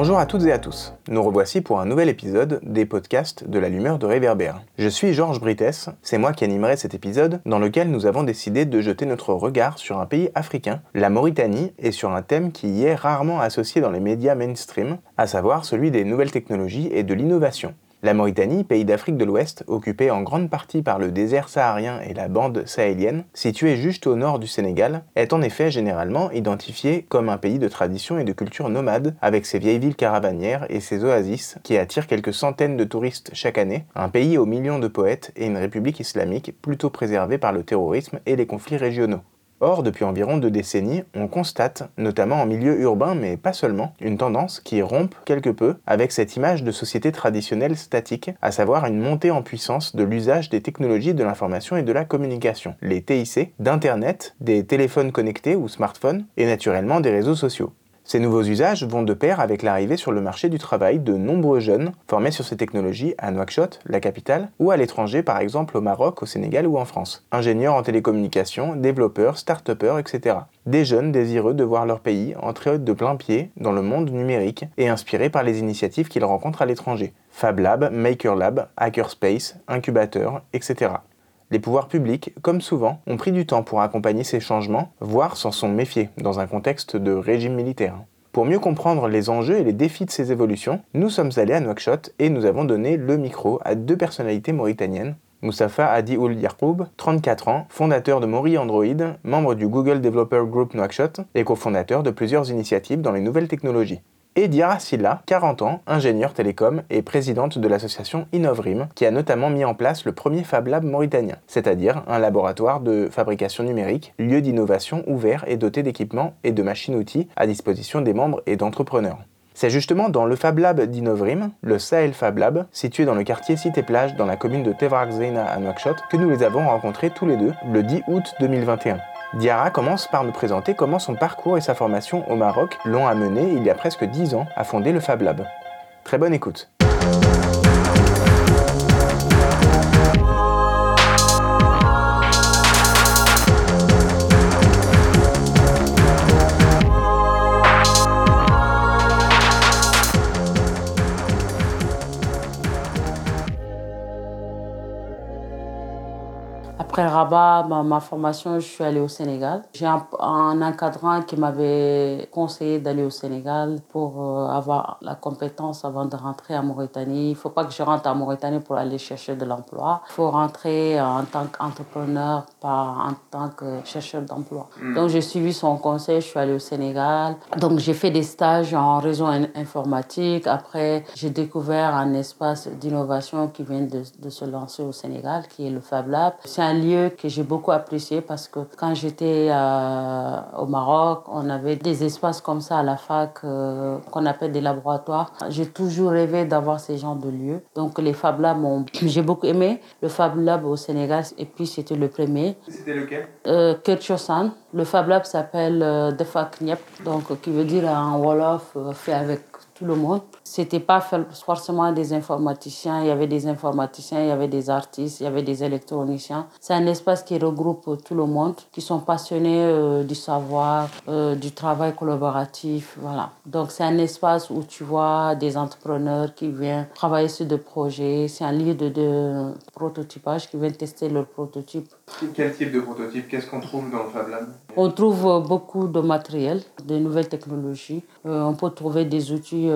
Bonjour à toutes et à tous. Nous revoici pour un nouvel épisode des podcasts de l'allumeur de réverbère. Je suis Georges Brites, c'est moi qui animerai cet épisode dans lequel nous avons décidé de jeter notre regard sur un pays africain, la Mauritanie, et sur un thème qui y est rarement associé dans les médias mainstream, à savoir celui des nouvelles technologies et de l'innovation. La Mauritanie, pays d'Afrique de l'Ouest, occupé en grande partie par le désert saharien et la bande sahélienne, situé juste au nord du Sénégal, est en effet généralement identifié comme un pays de tradition et de culture nomade, avec ses vieilles villes caravanières et ses oasis qui attirent quelques centaines de touristes chaque année, un pays aux millions de poètes et une république islamique plutôt préservée par le terrorisme et les conflits régionaux. Or, depuis environ deux décennies, on constate, notamment en milieu urbain mais pas seulement, une tendance qui rompt quelque peu avec cette image de société traditionnelle statique, à savoir une montée en puissance de l'usage des technologies de l'information et de la communication, les TIC, d'Internet, des téléphones connectés ou smartphones, et naturellement des réseaux sociaux. Ces nouveaux usages vont de pair avec l'arrivée sur le marché du travail de nombreux jeunes formés sur ces technologies à Nouakchott, la capitale, ou à l'étranger par exemple au Maroc, au Sénégal ou en France. Ingénieurs en télécommunications, développeurs, start-upers, etc. Des jeunes désireux de voir leur pays entrer de plein pied dans le monde numérique et inspirés par les initiatives qu'ils rencontrent à l'étranger. Fab Lab, Maker Lab, Hackerspace, Incubateur, etc. Les pouvoirs publics, comme souvent, ont pris du temps pour accompagner ces changements, voire s'en sont méfiés dans un contexte de régime militaire. Pour mieux comprendre les enjeux et les défis de ces évolutions, nous sommes allés à Nouakchott et nous avons donné le micro à deux personnalités mauritaniennes. Moustapha Adi Oul Yacoub, 34 ans, fondateur de Mori Android, membre du Google Developer Group Nouakchott et cofondateur de plusieurs initiatives dans les nouvelles technologies et Diara Silla, 40 ans, ingénieure télécom et présidente de l'association Innovrim, qui a notamment mis en place le premier Fab Lab mauritanien, c'est-à-dire un laboratoire de fabrication numérique, lieu d'innovation ouvert et doté d'équipements et de machines-outils à disposition des membres et d'entrepreneurs. C'est justement dans le Fab Lab d'Innovrim, le Sahel Fab Lab, situé dans le quartier Cité-Plage dans la commune de Tevrak à Nouakchott, que nous les avons rencontrés tous les deux le 10 août 2021. Diara commence par nous présenter comment son parcours et sa formation au Maroc l'ont amené il y a presque 10 ans à fonder le Fab Lab. Très bonne écoute. Après Rabat, ma, formation, je suis allée au Sénégal. J'ai un, encadrant qui m'avait conseillé d'aller au Sénégal pour euh, avoir la compétence avant de rentrer en Mauritanie. Il ne faut pas que je rentre en Mauritanie pour aller chercher de l'emploi. Il faut rentrer en tant qu'entrepreneur, pas en tant que chercheur d'emploi. Hmm. Donc j'ai suivi son conseil, je suis allée au Sénégal. Donc j'ai fait des stages en réseau informatique. Après, j'ai découvert un espace d'innovation qui vient de, de, se lancer au Sénégal, qui est le Fab Lab. C'est un lieu que j'ai beaucoup apprécié parce que quand j'étais euh, au Maroc, on avait des espaces comme ça à la fac euh, qu'on appelle des laboratoires. J'ai toujours rêvé d'avoir ces genres de lieux. Donc les Fab Labs, j'ai beaucoup aimé le Fab Lab au Sénégal et puis c'était le premier. C'était lequel? Euh, Le Fab Lab s'appelle euh, Defa donc qui veut dire en Wolof fait avec tout le monde. C'était pas forcément des informaticiens, il y avait des informaticiens, il y avait des artistes, il y avait des électroniciens. C'est un espace qui regroupe tout le monde, qui sont passionnés euh, du savoir, euh, du travail collaboratif, voilà. Donc c'est un espace où tu vois des entrepreneurs qui viennent travailler sur des projets, c'est un lieu de, de prototypage qui viennent tester leurs prototypes. Quel type de prototype? Qu'est-ce qu'on trouve dans le Fab Lab? On trouve beaucoup de matériel, de nouvelles technologies. Euh, on peut trouver des outils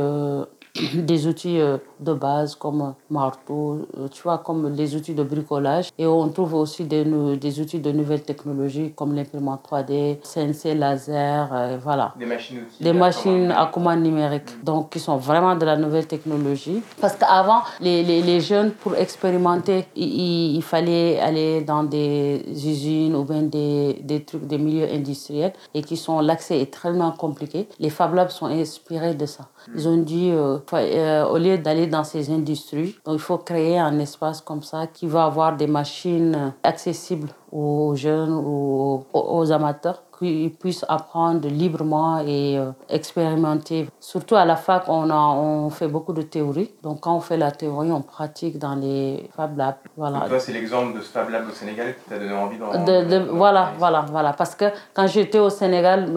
des outils euh, de base comme marteau, euh, tu vois, comme les outils de bricolage. Et on trouve aussi des, des outils de nouvelles technologies comme l'imprimante 3D, CNC laser, euh, voilà. Des machines outils. Des machines à commande numérique. Mm. Donc, qui sont vraiment de la nouvelle technologie. Parce qu'avant, les, les, les, jeunes, pour expérimenter, il, il, fallait aller dans des usines ou bien des, des trucs, des milieux industriels et qui sont, l'accès est tellement compliqué. Les Fab Labs sont inspirés de ça. Ils ont dit, euh, euh, au lieu d'aller dans ces industries, donc il faut créer un espace comme ça qui va avoir des machines accessibles aux jeunes ou aux amateurs qu'ils puissent apprendre librement et euh, expérimenter. Surtout à la fac, on, a, on fait beaucoup de théorie. Donc quand on fait la théorie, on pratique dans les Fab Labs. Voilà. toi, c'est l'exemple de ce Fab Lab au Sénégal qui t'a donné envie d'en... De, de, voilà, voilà, voilà. Parce que quand j'étais au Sénégal,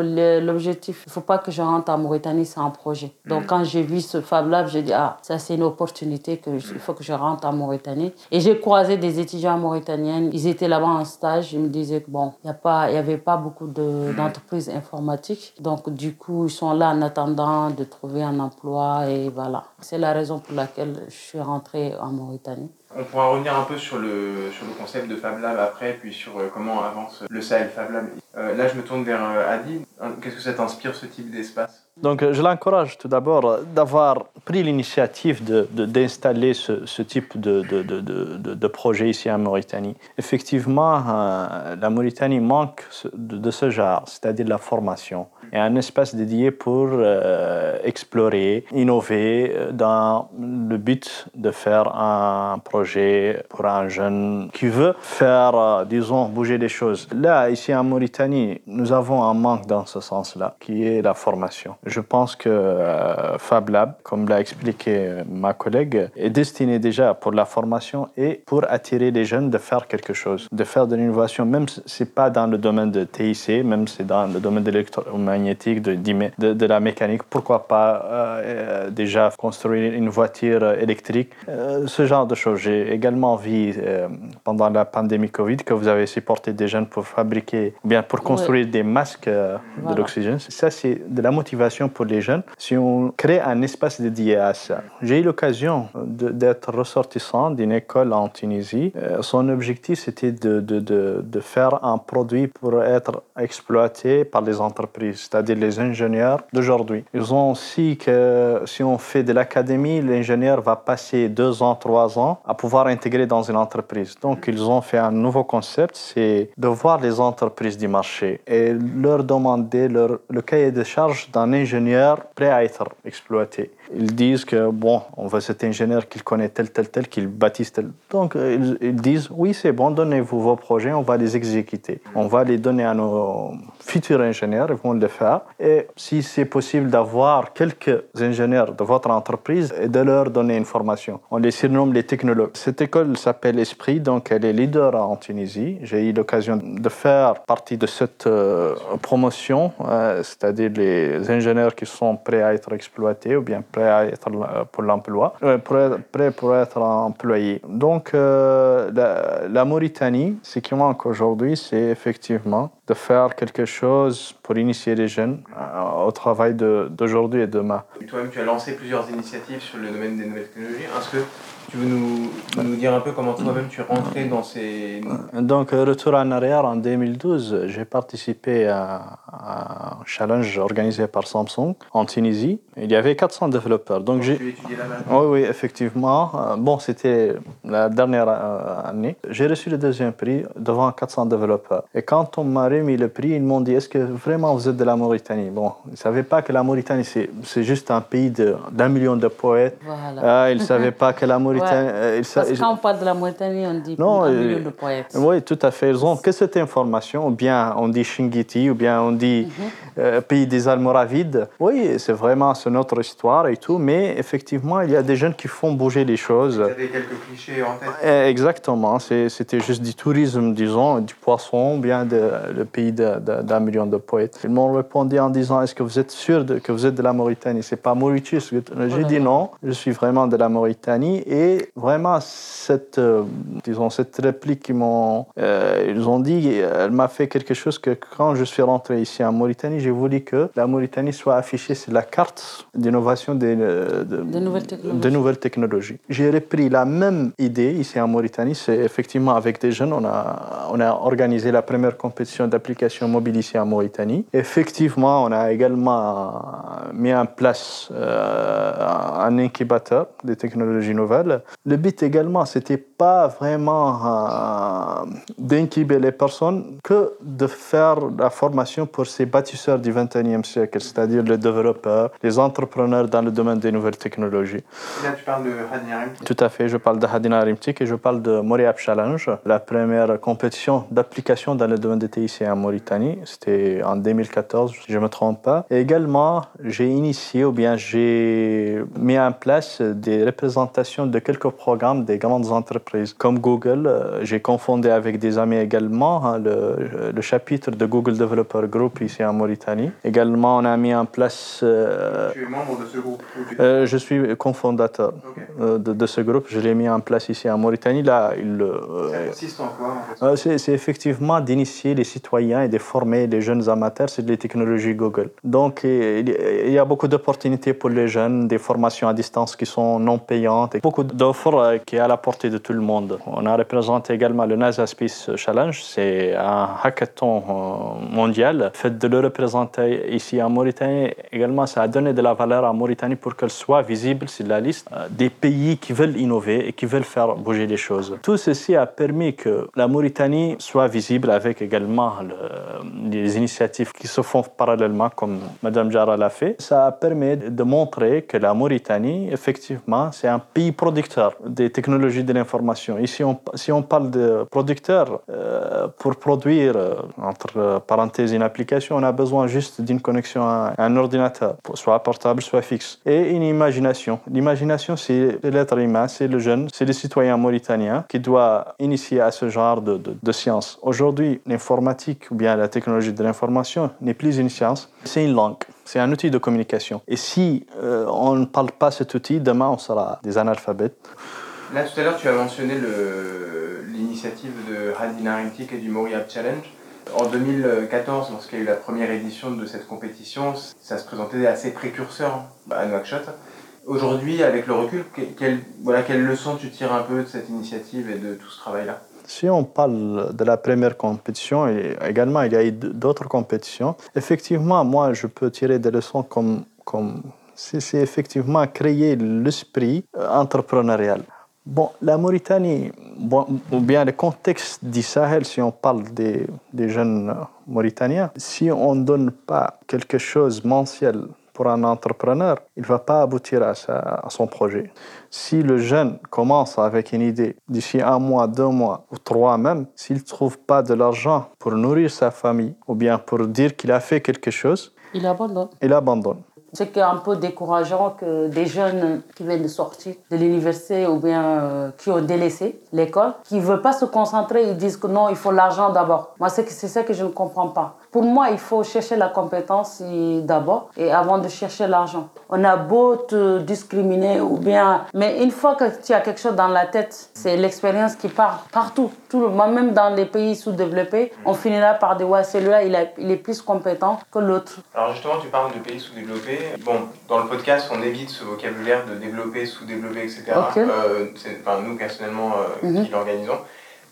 l'objectif, il ne faut pas que je rentre en Mauritanie sans projet. Donc mm. quand j'ai vu ce Fab Lab, j'ai dit, ah, ça c'est une opportunité, que il faut que je rentre en Mauritanie. Et j'ai croisé des étudiants mauritaniens, ils étaient là-bas en stage, ils me disaient que bon, il n'y avait pas beaucoup de d'entreprises informatiques. Donc, du coup, ils sont là en attendant de trouver un emploi et voilà. C'est la raison pour laquelle je suis rentrée en Mauritanie. On pourra revenir un peu sur le, sur le concept de Fab Lab après, puis sur euh, comment avance le Sahel Fab Lab. Euh, là, je me tourne vers euh, Adi. Qu'est-ce que ça t'inspire, ce type d'espace? Donc, je l'encourage tout d'abord d'avoir pris l'initiative d'installer de, ce, ce, type de, de, projet ici en Mauritanie. Effectivement, la Mauritanie manque de, ce genre, c'est-à-dire la formation et un espace dédié pour euh, explorer, innover euh, dans le but de faire un projet pour un jeune qui veut faire, euh, disons, bouger les choses. Là, ici en Mauritanie, nous avons un manque dans ce sens-là, qui est la formation. Je pense que Fab Lab, comme l'a expliqué ma collègue, est destiné déjà pour la formation et pour attirer les jeunes de faire quelque chose, de faire de l'innovation, même si ce n'est pas dans le domaine de TIC, même si c'est dans le domaine de l'électromagnétisme magnétique, de, de, la mécanique. Pourquoi pas euh, euh, déjà construire une voiture électrique euh, Ce genre de choses. J'ai également vu pendant la pandémie Covid que vous avez supporté des jeunes pour fabriquer, bien pour construire des masques de l'oxygène. Ça, c'est de la motivation pour les jeunes. Si on crée un espace dédié à ça. J'ai eu l'occasion d'être ressortissant d'une école en Tunisie. Son objectif, c'était de, de, de, de faire un produit pour être exploité par les entreprises c'est-à-dire les ingénieurs d'aujourd'hui. Ils ont aussi que si on fait de l'académie, l'ingénieur va passer deux ans, trois ans à pouvoir intégrer dans une entreprise. Donc, ils ont fait un nouveau concept, c'est de voir les entreprises du marché et leur demander leur, le cahier de charge d'un ingénieur prêt à être exploité. Ils disent que, bon, on veut cet ingénieur qu'il connaît tel, tel, tel, qu'il bâtisse tel. Donc, ils, ils disent, oui, c'est bon, donnez-vous vos projets, on va les exécuter. On va les donner à nos futurs ingénieurs, vont le faire. Et si c'est possible d'avoir quelques ingénieurs de votre entreprise et de leur donner une formation. On les surnomme les technologues. Cette école s'appelle Esprit, donc elle est leader en Tunisie. J'ai eu l'occasion de faire partie de cette euh, promotion, euh, c'est-à-dire les ingénieurs qui sont prêts à être exploités ou bien prêts à être euh, pour l'emploi, prêts pour être employés. Donc la Mauritanie, ce qui manque aujourd'hui, c'est effectivement de faire quelque chose pour initier les jeunes euh, au travail d'aujourd'hui et demain. Toi-même, tu as lancé plusieurs initiatives sur le domaine des nouvelles technologies. Est-ce que tu veux nous, nous dire un peu comment toi-même tu es rentré dans ces... Donc, retour en arrière, en 2012, j'ai participé à, un challenge organisé par Samsung en Tunisie. Il y avait 400 développeurs. Donc, j'ai... là-bas Oui, oui, effectivement. Euh, bon, c'était la dernière euh, année. J'ai reçu le deuxième prix devant 400 développeurs. Et quand on m'a remis le prix, ils m'ont dit, est-ce que vraiment vous êtes de la Mauritanie? Bon, ils ne savaient pas que la Mauritanie, c'est juste un pays d'un million de poètes. Voilà. Euh, ils ne savaient pas que la Mauritanie euh, Parce que quand on parle de la Mauritanie, on dit non, un million de poètes. Oui, tout à fait. Ils ont que cette information, ou bien on dit Shingiti, ou bien on dit mhm. euh, pays des Almoravides. Oui, c'est vraiment notre histoire et tout, mais effectivement, il y a des jeunes qui font bouger les choses. Vous avez quelques clichés en tête? Eh, Exactement. C'était juste du tourisme, disons, du poisson, ou bien de, le pays d'un million de poètes. Ils m'ont répondu en disant Est-ce que vous êtes sûr de, que vous êtes de la Mauritanie? C'est pas Mauritius. J'ai dit non, je suis vraiment de la Mauritanie et et vraiment, cette, euh, disons, cette réplique qu'ils m'ont euh, ils ont dit, elle m'a fait quelque chose que quand je suis rentré ici en Mauritanie, j'ai voulu que la Mauritanie soit affichée sur la carte d'innovation des, euh, de, nouvelles technologies. J'ai repris la même idée ici en Mauritanie. C'est effectivement avec des jeunes, on a, on a organisé la première compétition d'application mobile ici en Mauritanie. Effectivement, on a également mis en place un incubateur des technologies nouvelles Le but également, c'était pas vraiment euh, d'incuber les personnes que de faire la formation pour ces bâtisseurs du 21e siècle, c'est-à-dire les développeurs, les entrepreneurs dans le domaine des nouvelles technologies. là, tu parles de Hadina Tout à fait, je parle de Hadina Rimtik et je parle de Moriab Challenge, la première compétition d'application dans le domaine des TIC en Mauritanie. C'était en 2014, si je ne me trompe pas. Et également, j'ai initié ou bien j'ai mis en place des représentations de quelques programmes des grandes entreprises comme Google. Euh, j'ai confondé avec des amis également hein, le, le, chapitre de Google Developer Group ici en Mauritanie. Également, on a mis en place... Euh, tu es membre de ce groupe euh, Je suis cofondateur de, de, ce groupe. Je l'ai mis en place ici en Mauritanie. Là, il, Ça consiste en quoi C'est effectivement d'initier les citoyens et de former les jeunes amateurs sur les technologies Google. Donc, il y a beaucoup d'opportunités pour les jeunes, des formations à distance qui sont non payantes, et beaucoup d'offres qui sont à la portée de tout le monde. On a représenté également le NASA Space Challenge, c'est un hackathon euh, mondial. Le fait de le représenter ici en Mauritanie, également, ça a donné de la valeur à Mauritanie pour qu'elle soit visible sur la liste euh, des pays qui veulent innover et qui veulent faire bouger les choses. Tout ceci a permis que la Mauritanie soit visible avec également les initiatives qui se font parallèlement, comme Mme Jara l'a fait. Ça permet de montrer que la Mauritanie, effectivement, c'est un pays des technologies de l'information. Ici, on, si on parle de producteur, euh, pour produire, euh, entre parenthèses, une application, on a besoin juste d'une connexion à un ordinateur, soit portable, soit fixe, et une imagination. L'imagination, c'est l'être humain, c'est le jeune, c'est le citoyen mauritanien qui doit initier à ce genre de, de, de science. Aujourd'hui, l'informatique ou bien la technologie de l'information n'est plus une science, c'est une langue. C'est un outil de communication. Et si euh, on ne parle pas cet outil, demain on sera des analphabètes. Là, tout à l'heure, tu as mentionné l'initiative de Hadina Rimtik et du Moriab Challenge. En 2014, lorsqu'il y a eu la première édition de cette compétition, ça se présentait assez précurseur à Nouakchott. Aujourd'hui, avec le recul, quelle, voilà, quelle leçon tu tires un peu de cette initiative et de tout ce travail-là? Si on parle de la première compétition, et également il y a eu d'autres compétitions, effectivement, moi je peux tirer des leçons comme, comme c'est effectivement créer l'esprit entrepreneurial. Bon, la Mauritanie, ou bien le contexte du Sahel, si on parle des, des jeunes Mauritaniens, si on ne donne pas quelque chose mensuel pour un entrepreneur, il ne va pas aboutir à, sa, à, son projet. Si le jeune commence avec une idée, d'ici un mois, deux mois ou trois même, s'il ne trouve pas de l'argent pour nourrir sa famille ou bien pour dire qu'il a fait quelque chose, il abandonne. Il abandonne. C'est un peu décourageant que des jeunes qui viennent de sortir de l'université ou bien euh, qui ont délaissé l'école, qui ne veulent pas se concentrer, ils disent que non, il faut l'argent d'abord. Moi, c'est ça que je ne comprends pas. Pour moi, il faut chercher la compétence d'abord et avant de chercher l'argent. On a beau te discriminer ou bien, mais une fois que tu as quelque chose dans la tête, c'est l'expérience qui part partout. Tout le monde, même dans les pays sous-développés, on finira par dire ouais, celui-là, il, il, est plus compétent que l'autre. Alors justement, tu parles de pays sous-développés. Bon, dans le podcast, on évite ce vocabulaire de développer, sous-développer, etc. Okay. Euh, enfin, nous, personnellement, euh, mm -hmm. qui l'organisons.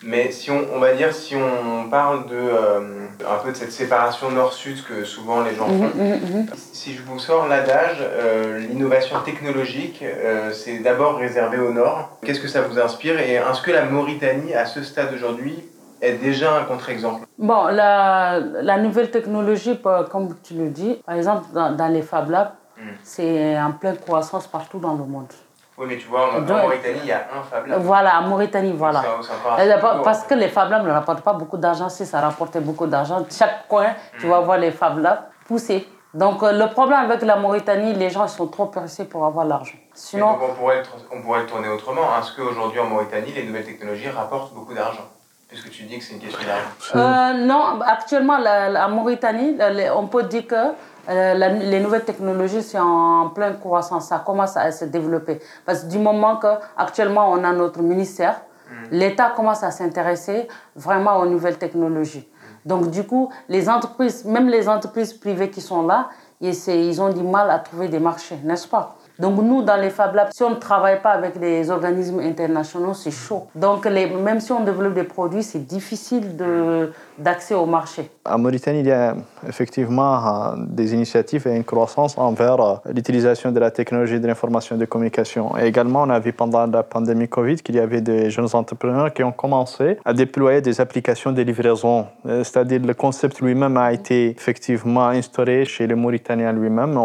Mais si on, on, va dire, si on parle de, euh, un peu de cette séparation nord-sud que souvent les gens font, mm -hmm. si je vous sors l'adage, euh, l'innovation technologique, euh, c'est d'abord réservé au nord. Qu'est-ce que ça vous inspire Et est-ce que la Mauritanie, à ce stade aujourd'hui, est déjà un contre-exemple? Bon, la, la, nouvelle technologie, comme tu le dis, par exemple, dans, dans les Fab Labs, mm. c'est en pleine croissance partout dans le monde. Oui, mais tu vois, en, Mauritanie, il y a un Fab Lab. Voilà, en Mauritanie, voilà. Ça, ça Parce que les Fab Labs ne rapportent pas beaucoup d'argent. Si ça rapportait beaucoup d'argent, chaque coin, tu vas voir les Fab Labs pousser. Donc, euh, le problème avec la Mauritanie, les gens sont trop pressés pour avoir l'argent. Sinon. Donc on, pourrait le, on pourrait le tourner autrement. Est-ce qu'aujourd'hui, en Mauritanie, les nouvelles technologies rapportent beaucoup d'argent? Puisque tu dis que c'est une question d'argent. Euh, non, actuellement, la, la Mauritanie, on peut dire que euh, la, les nouvelles technologies sont en pleine croissance, ça commence à se développer. Parce que du moment qu'actuellement on a notre ministère, mm. l'État commence à s'intéresser vraiment aux nouvelles technologies. Mm. Donc du coup, les entreprises, même les entreprises privées qui sont là, ils ont du mal à trouver des marchés, n'est-ce pas? Donc nous, dans les Fab Labs, si on ne travaille pas avec des organismes internationaux, c'est chaud. Donc les, même si on développe des produits, c'est difficile de d'accès au marché. En Mauritanie, il y a effectivement euh, des initiatives et une croissance envers euh, l'utilisation de la technologie de l'information et de communication. Et également, on a vu pendant la pandémie Covid qu'il y avait des jeunes entrepreneurs qui ont commencé à déployer des applications de livraison. Euh, c'est-à-dire le concept lui-même a été effectivement instauré chez les Mauritaniens lui-même.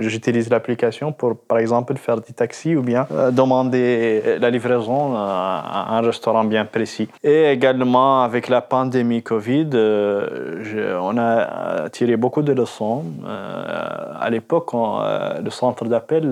J'utilise l'application pour, par exemple, faire des taxis ou bien demander la livraison à un restaurant bien précis. Et également, avec la pandémie Covid, euh, on a tiré beaucoup de leçons. Euh, à l'époque, euh, le centre d'appel,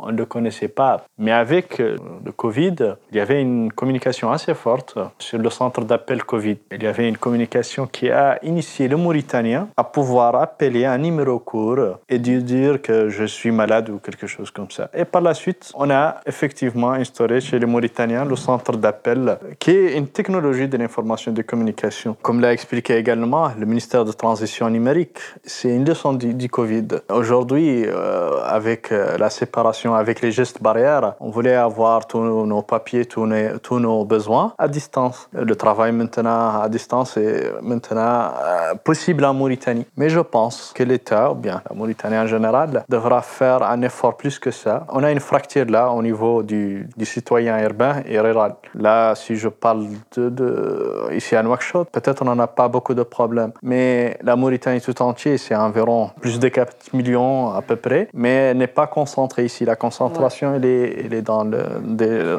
on ne le connaissait pas. Mais avec le Covid, il y avait une communication assez forte sur le centre d'appel Covid. Il y avait une communication qui a initié le Mauritanien à pouvoir appeler un numéro court et dire que je suis malade ou quelque chose comme ça. Et par la suite, on a effectivement instauré chez les Mauritaniens le centre d'appel qui est une technologie de l'information et de communication l'a expliqué également le ministère de Transition numérique, c'est une leçon du, Covid. Aujourd'hui, euh, avec euh, la séparation, avec les gestes barrières, on voulait avoir tous nos papiers, tous nos, besoins à distance. Le travail maintenant à distance est maintenant euh, possible en Mauritanie. Mais je pense que l'État, ou bien la Mauritanie en général, devra faire un effort plus que ça. On a une fracture là au niveau du, citoyen urbain et rural. Là, si je parle de ici à Nouakchott, peut-être on n'en a pas beaucoup de problèmes. Mais la Mauritanie tout entière, c'est environ plus de 4 millions à peu près, mais n'est pas concentrée ici. La concentration, elle, est, elle, est, dans le... Euh,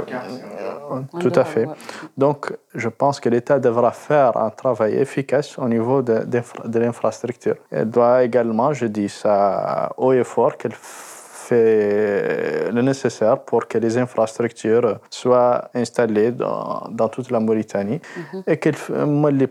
tout à fait. Donc, je pense que l'État devra faire un travail efficace au niveau de, de l'infrastructure. Elle doit également, je dis ça haut et fort, qu'elle fait le nécessaire pour que les infrastructures soient installées dans, dans toute la Mauritanie mhm. et qu'elle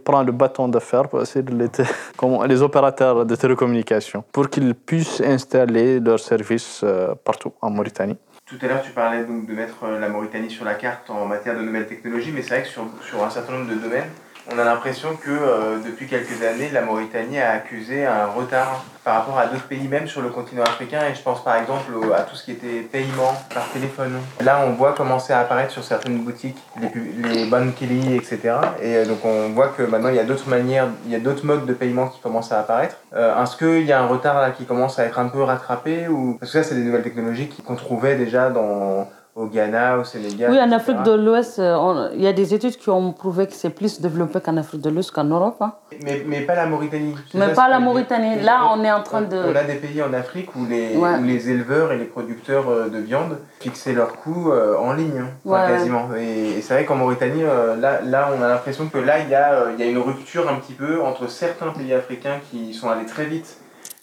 prend le bâton de fer, c'est les, les opérateurs de télécommunications, pour qu'ils puissent installer leurs services euh, partout en Mauritanie. Tout à l'heure, tu parlais donc de mettre euh, la Mauritanie sur la carte en matière de nouvelles technologies, mais c'est vrai que sur, sur un certain nombre de domaines, on a l'impression que euh, depuis quelques années, la Mauritanie a accusé un retard par rapport à d'autres pays, même sur le continent africain. Et je pense par exemple à tout ce qui était paiement par téléphone. Là, on voit commencer à apparaître sur certaines boutiques les, les Bankili, etc. Et euh, donc on voit que maintenant, il y a d'autres manières, il y a d'autres modes de paiement qui commencent à apparaître. Euh, est-ce qu'il y a un retard là qui commence à être un peu rattrapé ou... Parce que ça, c'est des nouvelles technologies qu'on trouvait déjà dans au Ghana, au Sénégal. Oui, en Afrique de l'Ouest, euh, il y a des études qui ont prouvé que c'est plus développé qu'en Afrique de l'Ouest qu'en Europe. Hein. Mais, mais pas la Mauritanie. Mais pas la Mauritanie. Là, on est en train de. On a des pays en Afrique où les, où les éleveurs et les producteurs euh, de viande fixaient leurs coûts euh, en ligne, hein, quasiment. Et, c'est vrai qu'en Mauritanie, là, là, on a l'impression que là, il y a, il y a une rupture un petit peu entre certains pays africains qui sont allés très vite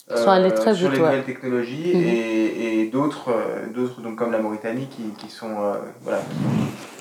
sont allés très sur les nouvelles technologies mhm. et, et d'autres, euh, d'autres donc comme la Mauritanie qui, qui sont, euh, voilà,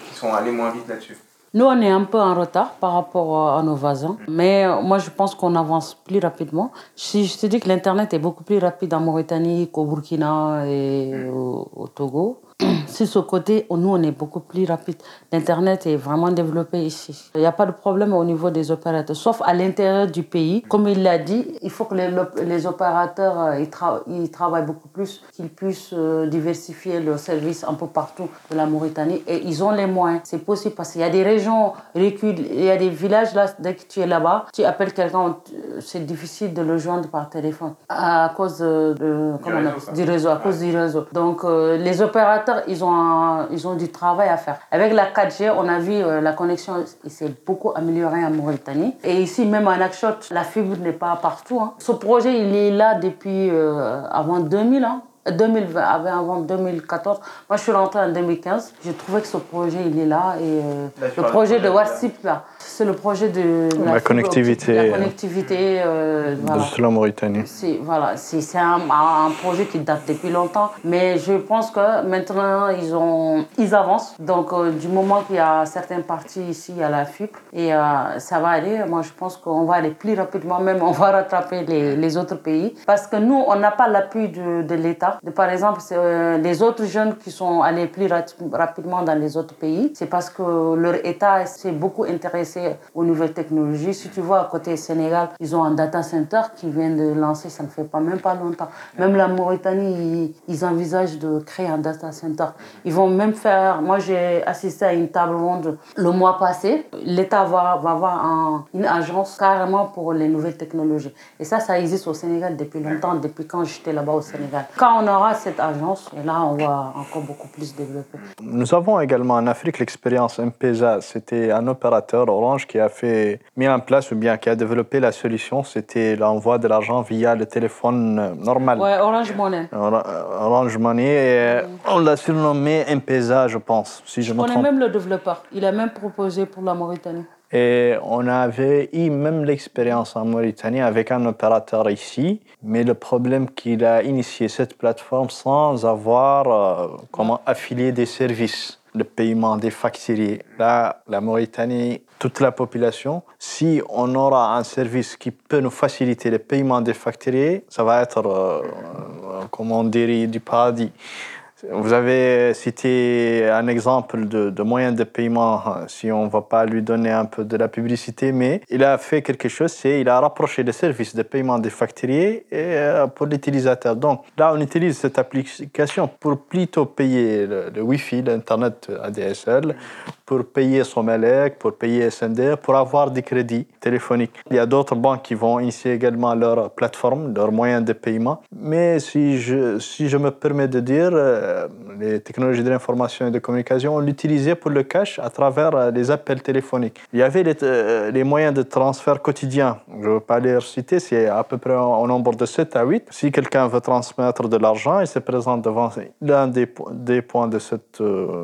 qui sont allés moins vite là-dessus. Nous, on est un peu en retard par rapport à nos voisins, mais moi, je pense qu'on avance plus rapidement. Si je te dis que l'Internet est beaucoup plus rapide en Mauritanie qu'au Burkina et mm. au Togo, sur ce côté, nous, on est beaucoup plus rapide. L'Internet est vraiment développé ici. Il n'y a pas de problème au niveau des opérateurs, sauf à l'intérieur du pays. Comme il l'a dit, il faut que les, les opérateurs euh, ils, ils, travaillent beaucoup plus, qu'ils puissent euh, diversifier leurs services un peu partout de la Mauritanie. Et ils ont les moyens. C'est possible parce qu'il y a des régions reculées, il y a des villages, là, dès que tu es là-bas, tu appelles quelqu'un, c'est difficile de le joindre par téléphone à cause de, du, réseau, à cause du réseau. Donc, euh, les opérateurs ils ont, ils ont du travail à faire. Avec la 4G, on a vu euh, la connexion s'est beaucoup améliorée en Mauritanie. Et ici, même en Akshot, la fibre n'est pas partout. Hein. Ce projet, il est là depuis euh, avant 2000. Hein. 2020, avant 2014. Moi, je suis rentrée en 2015. J'ai trouvé que ce projet, il est là. Et euh, le projet de WhatsApp, là, c'est le projet de la, connectivité, la connectivité euh, voilà. de la Mauritanie. C'est voilà, c'est un, un, projet qui date depuis longtemps, mais je pense que maintenant ils ont ils avancent. Donc euh, du moment qu'il y a certains parties ici à la fibre et euh, ça va aller. Moi je pense qu'on va aller plus rapidement, même on va rattraper les, les autres pays parce que nous on n'a pas l'appui de, de l'État. Par exemple, euh, les autres jeunes qui sont allés plus rapidement dans les autres pays, c'est parce que leur État s'est beaucoup intéressé aux nouvelles technologies. Si tu vois, à côté Sénégal, ils ont un data center qui vient de lancer, ça ne fait pas même pas longtemps. Même la Mauritanie, ils, envisagent de créer un data center. Ils vont même faire, moi j'ai assisté à une table ronde le mois passé. L'État va, avoir une agence carrément pour les nouvelles technologies. Et ça, ça existe au Sénégal depuis longtemps, depuis quand j'étais là-bas au Sénégal. Quand on aura cette agence, là, on va encore beaucoup plus développer. Nous avons également en Afrique l'expérience MPESA. C'était un opérateur Orange qui a fait, mis en place ou bien qui a développé la solution. C'était l'envoi de l'argent via le téléphone normal. Ouais, Orange Money. Orange Money. On l'a surnommé MPESA, je pense, si je, me trompe. On est même le développeur. Il a même proposé pour la Mauritanie. Et on avait eu même l'expérience en Mauritanie avec un opérateur ici, mais le problème qu'il a initié cette plateforme sans avoir euh, comment affilier des services de paiement des facturiers. Là, la Mauritanie, toute la population, si on aura un service qui peut nous faciliter le paiement des facturiers, ça va être, euh, euh, comment on dirait, du paradis. Vous avez cité un exemple de, moyen de paiement, hein, si on ne va pas lui donner un peu de la publicité, mais il a fait quelque chose, c'est il a rapproché les services de paiement des facturiers euh, pour l'utilisateur. Donc là, on utilise cette application pour plutôt payer le, le Wi-Fi, l'Internet ADSL, pour payer son Melec, pour payer SND, pour avoir des crédits téléphoniques. Il y a d'autres banques qui vont initier également leur plateforme, leurs moyens de paiement. Mais si je, si je me permets de dire, euh, les technologies de l'information et de communication, on l'utilisait pour le cash à travers euh, les appels téléphoniques. Il y avait les, euh, moyens de transfert quotidien. Je ne veux pas les reciter, c'est à peu près au nombre de 7 à 8. Si quelqu'un veut transmettre de l'argent, il se présente devant l'un des, points de,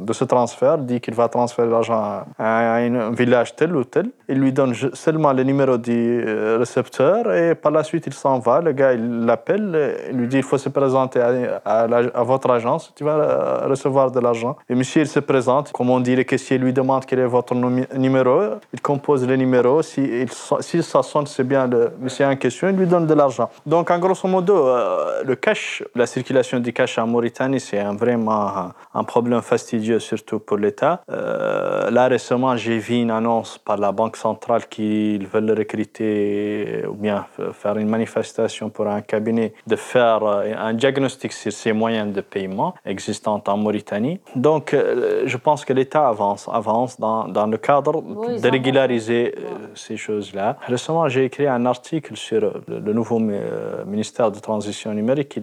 de ce transfert, dit qu'il va transférer l'argent à un village tel ou tel. Il lui donne seulement le numéro du récepteur et par la suite il s'en va. Le gars il l'appelle, il lui dit il faut se présenter à, à, votre agence tu vas euh, recevoir de l'argent. Et monsieur, il se présente, comme on dit, le caissier lui demande quel est votre numéro, il compose le numéro, si, si ça sonne, c'est bien le monsieur en question, il lui donne de l'argent. Donc, en grosso modo, euh, le cash, la circulation du cash en Mauritanie, c'est vraiment un problème fastidieux, surtout pour l'État. Euh, là, récemment, j'ai vu une annonce par la Banque centrale qu'ils veulent recruter ou bien faire une manifestation pour un cabinet de faire un diagnostic sur ces moyens de paiement existantes en Mauritanie. Donc, euh, je pense que l'État avance, avance dans, dans, le cadre de régulariser euh, ces choses-là. Récemment, j'ai écrit un article sur le, nouveau euh, ministère de transition numérique,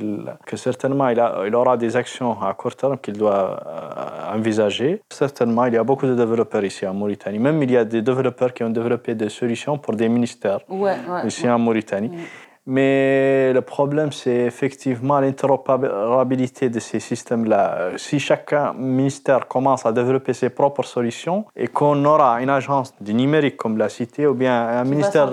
que certainement il, a, il, aura des actions à court terme qu'il doit envisager. Certainement, il y a beaucoup de développeurs ici en Mauritanie. Même il y a des développeurs qui ont développé des solutions pour des ministères. Ici en Mauritanie. Mais le problème, c'est effectivement l'interopérabilité de ces systèmes-là. Si chaque ministère commence à développer ses propres solutions et qu'on aura une agence du numérique comme la cité ou bien un ministère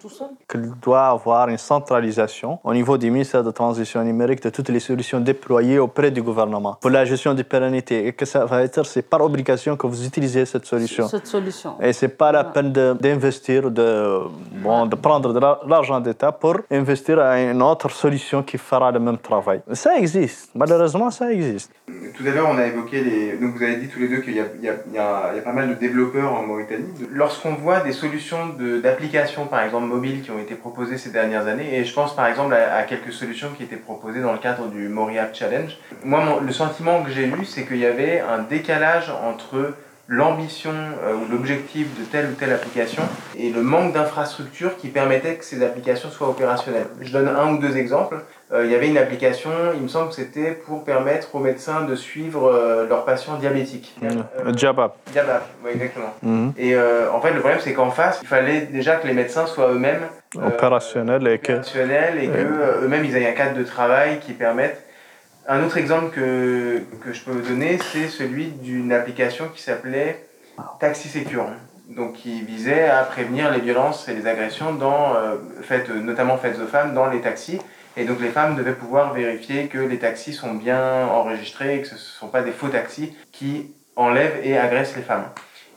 tout seul? qui doit avoir une centralisation au niveau du ministère de transition numérique de toutes les solutions déployées auprès du gouvernement pour la gestion de pérennité et que ça va être c'est par obligation que vous utilisez cette solution. Cette solution. Et c'est pas la peine d'investir de, bon, de prendre de l'argent d'État pour investir à une autre solution qui fera le même travail. Ça existe, malheureusement ça existe. Tout à l'heure on a évoqué les... Donc vous avez dit tous les deux qu'il y, y, y, a pas mal de développeurs en Mauritanie. Lorsqu'on voit des solutions d'applications par exemple mobiles qui ont été proposées ces dernières années, et je pense par exemple à, quelques solutions qui étaient proposées dans le cadre du Moriap Challenge, moi le sentiment que j'ai eu c'est qu'il y avait un décalage entre l'ambition euh, ou l'objectif de telle ou telle application et le manque d'infrastructures qui permettait que ces applications soient opérationnelles. Je donne un ou deux exemples. Euh, il y avait une application, il me semble que c'était pour permettre aux médecins de suivre euh, leurs patients diabétiques. Mmh. Jabap. Jabap, oui, exactement. Mmh. Et en fait, le problème, c'est qu'en face, il fallait déjà que les médecins soient eux-mêmes opérationnels et que, opérationnels et que eux-mêmes, ils aient un cadre de travail qui permette un autre exemple que, que je peux vous donner, c'est celui d'une application qui s'appelait Taxi Secure, donc qui visait à prévenir les violences et les agressions, dans, euh, faites, notamment faites aux femmes, dans les taxis. Et donc les femmes devaient pouvoir vérifier que les taxis sont bien enregistrés et que ce ne sont pas des faux taxis qui enlèvent et agressent les femmes.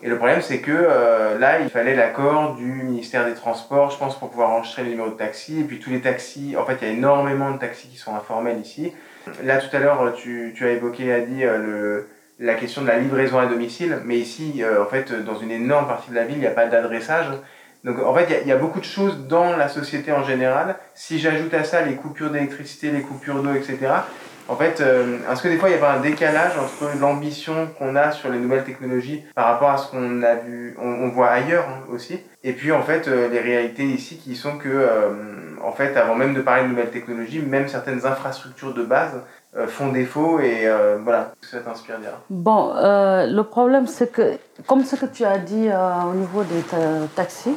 Et le problème, c'est que euh, là, il fallait l'accord du ministère des Transports, je pense, pour pouvoir enregistrer les numéros de taxi. Et puis tous les taxis, en fait, il y a énormément de taxis qui sont informels ici. Là, tout à l'heure, tu, as évoqué, Adi, le, la question de la livraison à domicile, mais ici, en fait, dans une énorme partie de la ville, il n'y a pas d'adressage. Donc en fait, il y, a beaucoup de choses dans la société en général. Si j'ajoute à ça les coupures d'électricité, les coupures d'eau, etc., en fait, euh, est-ce que des fois il y a pas un décalage entre l'ambition qu'on a sur les nouvelles technologies par rapport à ce qu'on a vu, on, voit ailleurs hein, aussi, et puis en fait euh, les réalités ici qui sont que, euh, en fait, avant même de parler de nouvelles technologies, même certaines infrastructures de base font défaut et voilà, ça t'inspire bien. Bon, le problème c'est que, comme ce que tu as dit au niveau des taxis,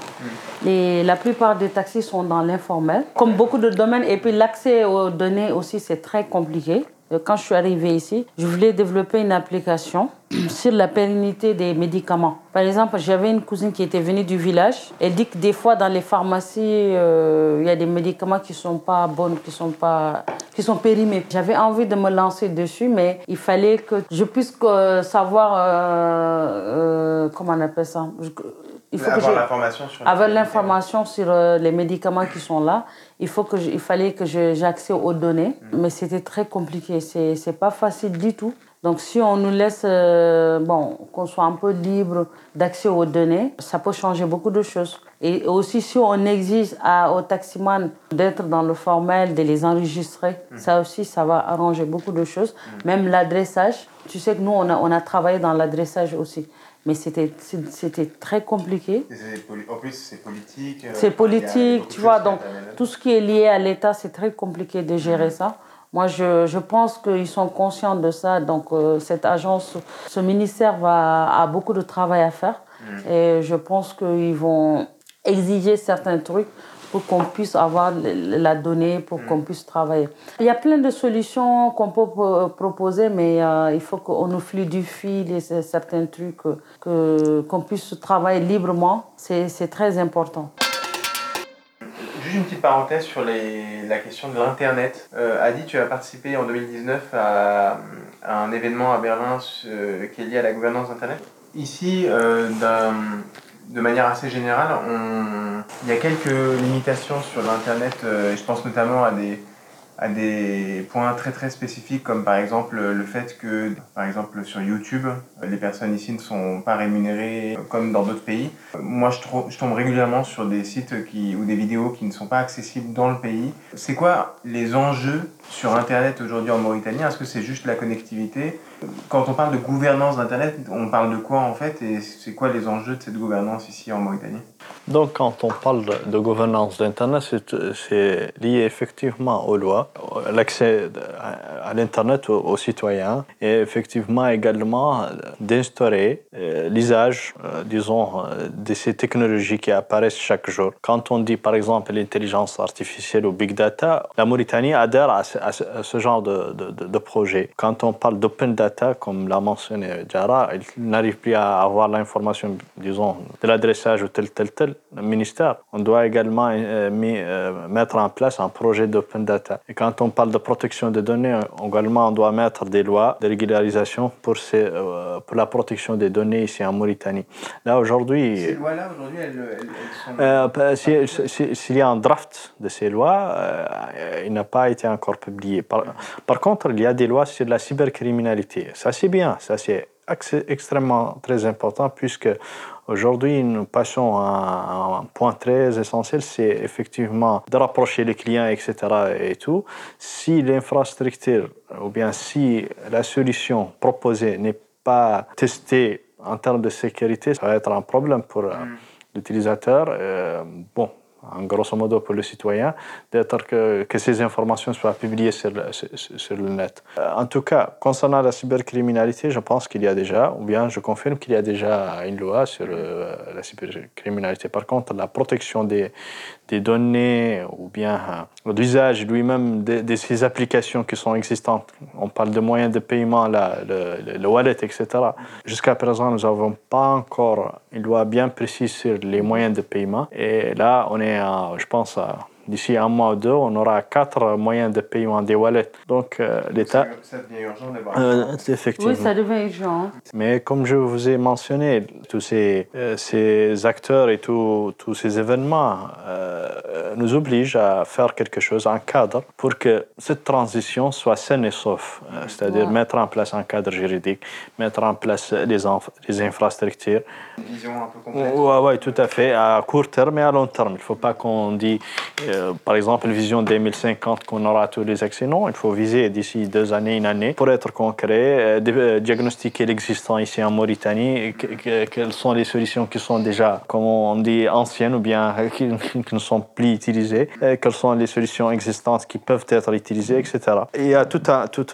hmm. la plupart des taxis sont dans l'informel, comme beaucoup de domaines, et puis l'accès aux données aussi c'est très compliqué. Euh, quand je suis arrivée ici, je voulais développer une application sur la pérennité des médicaments. Par exemple, j'avais une cousine qui était venue du village. Elle dit que des fois, dans les pharmacies, euh, il y a des médicaments qui sont pas bons, qui sont pas, qui sont périmés. J'avais envie de me lancer dessus, mais il fallait que je puisse euh, savoir, comment on appelle ça? Il faut avoir l'information sur, l'information sur les médicaments qui sont là. Il, faut que il fallait que j'ai accès aux données, mm. mais c'était très compliqué. C'est n'est pas facile du tout. Donc si on nous laisse, euh, bon, qu'on soit un peu libre d'accès aux données, ça peut changer beaucoup de choses. Et aussi si on exige à, aux taximans d'être dans le formel, de les enregistrer, mm. ça aussi, ça va arranger beaucoup de choses. Mm. Même l'adressage, tu sais que nous, on a, on a travaillé dans l'adressage aussi. Mais c'était très compliqué. En plus, c'est politique. Euh, c'est politique, tu vois. Donc, tout ce qui est lié à l'État, c'est très compliqué de gérer mhm. ça. Moi, je, je pense qu'ils sont conscients de ça. Donc, euh, cette agence, ce ministère va, a beaucoup de travail à faire. Mhm. Et je pense qu'ils vont exiger certains trucs pour qu'on puisse avoir la donnée, pour qu'on puisse travailler. Il y a plein de solutions qu'on peut proposer, mais euh, il faut qu'on nous fluidifie les, certains trucs, que, qu'on puisse travailler librement. C'est, c'est très important. Juste une petite parenthèse sur les, la question de l'Internet. Euh, Adi, tu as participé en 2019 à, un événement à Berlin euh, qui est lié à la gouvernance d'Internet? Ici, euh, de manière assez générale, il y a quelques limitations sur l'Internet, euh, je pense notamment à des, à des points très très spécifiques comme par exemple le fait que par exemple sur YouTube les personnes ici ne sont pas rémunérées comme dans d'autres pays. Moi je, je tombe régulièrement sur des sites qui, ou des vidéos qui ne sont pas accessibles dans le pays. C'est quoi les enjeux sur Internet aujourd'hui en Mauritanie Est-ce que c'est juste la connectivité? Quand on parle de gouvernance d'Internet, on parle de quoi en fait? Et c'est quoi les enjeux de cette gouvernance ici en Mauritanie? Donc quand on parle de gouvernance d'Internet, c'est lié effectivement aux lois, l'accès à l'Internet aux, citoyens et effectivement également d'instaurer euh, l'usage, euh, disons, euh, de ces technologies qui apparaissent chaque jour. Quand on dit par exemple l'intelligence artificielle ou big data, la Mauritanie adhère à à ce, genre de, de, de, projet. Quand on parle d'open data, comme l'a mentionné Jara, il n'arrive plus à avoir l'information, disons, de l'adressage ou tel, tel, tel ministère. On doit également euh, euh, mettre en place un projet d'open data. Et quand on parle de protection des données, également, on doit mettre des lois de régularisation pour, ces, euh, pour la protection des données ici en Mauritanie. Là, aujourd'hui... Ces lois-là, aujourd'hui, elles, sont... S'il y a un draft de ces lois, il n'a pas été encore par, contre, il y a des lois sur la cybercriminalité. Ça, c'est bien. Ça, c'est extrêmement très important puisque aujourd'hui, nous passons à un point très essentiel, c'est effectivement de rapprocher les clients, etc. et tout. Si l'infrastructure ou bien si la solution proposée n'est pas testée en termes de sécurité, ça va être un problème pour euh, mm. l'utilisateur. Euh, bon, en grosso modo pour le citoyen, d'être que, ces informations soient publiées sur le, sur, le net. Euh, en tout cas, concernant la cybercriminalité, je pense qu'il y a déjà, ou bien je confirme qu'il y a déjà une loi sur euh, la cybercriminalité. Par contre, la protection des, des données ou bien euh, l'usage lui-même de, ces applications qui sont existantes. On parle de moyens de paiement, la, le, le, wallet, etc. Jusqu'à présent, nous n'avons pas encore une loi bien précise sur les moyens de paiement. Et là, on est, je pense, D'ici un mois ou deux, on aura quatre moyens de paiement des wallets. Donc euh, l'État. Ça devient urgent d'avoir. Euh, effectivement. Oui, ça devient urgent. Mais comme je vous ai mentionné, tous ces, euh, ces acteurs et tous ces événements nous oblige à faire quelque chose, un cadre, pour que cette transition soit saine et sauf. Euh, c'est-à-dire mettre en place un cadre juridique, mettre en place les, les infrastructures. Une vision un peu complète. Oui, ouais, tout à fait, à court terme et à long terme. Il ne faut pas qu'on dise, euh, par exemple, vision 2050 qu'on aura tous les. Non, il faut viser d'ici deux années, une année, pour être concret, diagnostiquer l'existant ici en Mauritanie, quelles sont les solutions qui sont déjà, comme on dit, anciennes ou bien qui, ne sont plus utilisées, quelles sont les solutions existantes qui peuvent être utilisées, etc. il y a toutes tout,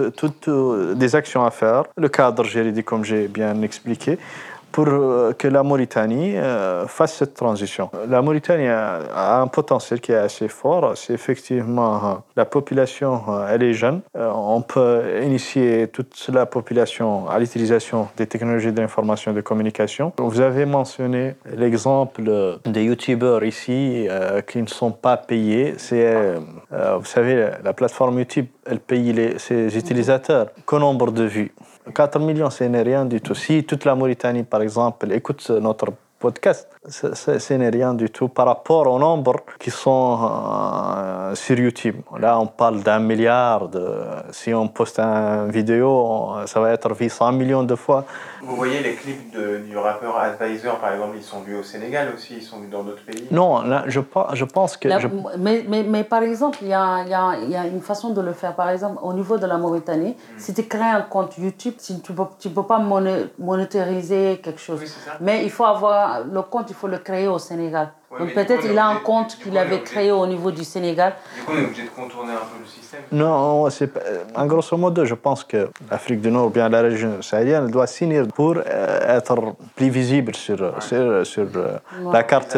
tout, des actions à faire. Le cadre juridique, comme j'ai bien expliqué, pour euh, que la Mauritanie euh, fasse cette transition. La Mauritanie a un potentiel qui est assez fort. C'est effectivement euh, la population, elle est jeune. On peut initier toute la population à l'utilisation des technologies de l'information et de communication. Vous avez mentionné l'exemple des youtubeurs ici qui ne sont pas payés. C'est, vous savez, la plateforme YouTube, elle paye ses utilisateurs qu'au nombre de vues? 4 millions, ce n'est rien du tout. Si toute la Mauritanie, par exemple, écoute notre podcast, ce n'est rien du tout par rapport au nombre qui sont euh, sur YouTube. Là, on parle d'un milliard. De, si on poste une vidéo, ça va être vu 100 millions de fois. Vous voyez les clips du rappeur Advisor, par exemple, ils sont vus au Sénégal aussi, ils sont vus dans d'autres pays? Non, là, je, je pense que... Mais, mais, mais, par exemple, il y a, y, a, y a, une façon de le faire. Par exemple, au niveau de la Mauritanie, hmm. si tu crées un compte YouTube, tu ne peux, tu peux pas monétariser quelque chose. mais il faut avoir le compte, il faut le créer au Sénégal. Donc peut-être il a un compte qu'il avait créé au niveau du Sénégal. Du coup, on est obligé de contourner un peu le système Non, c'est en grosso modo, je pense que l'Afrique du Nord ou bien la région sahélienne doit signer pour euh, être plus visible sur, sur, sur euh, la, carte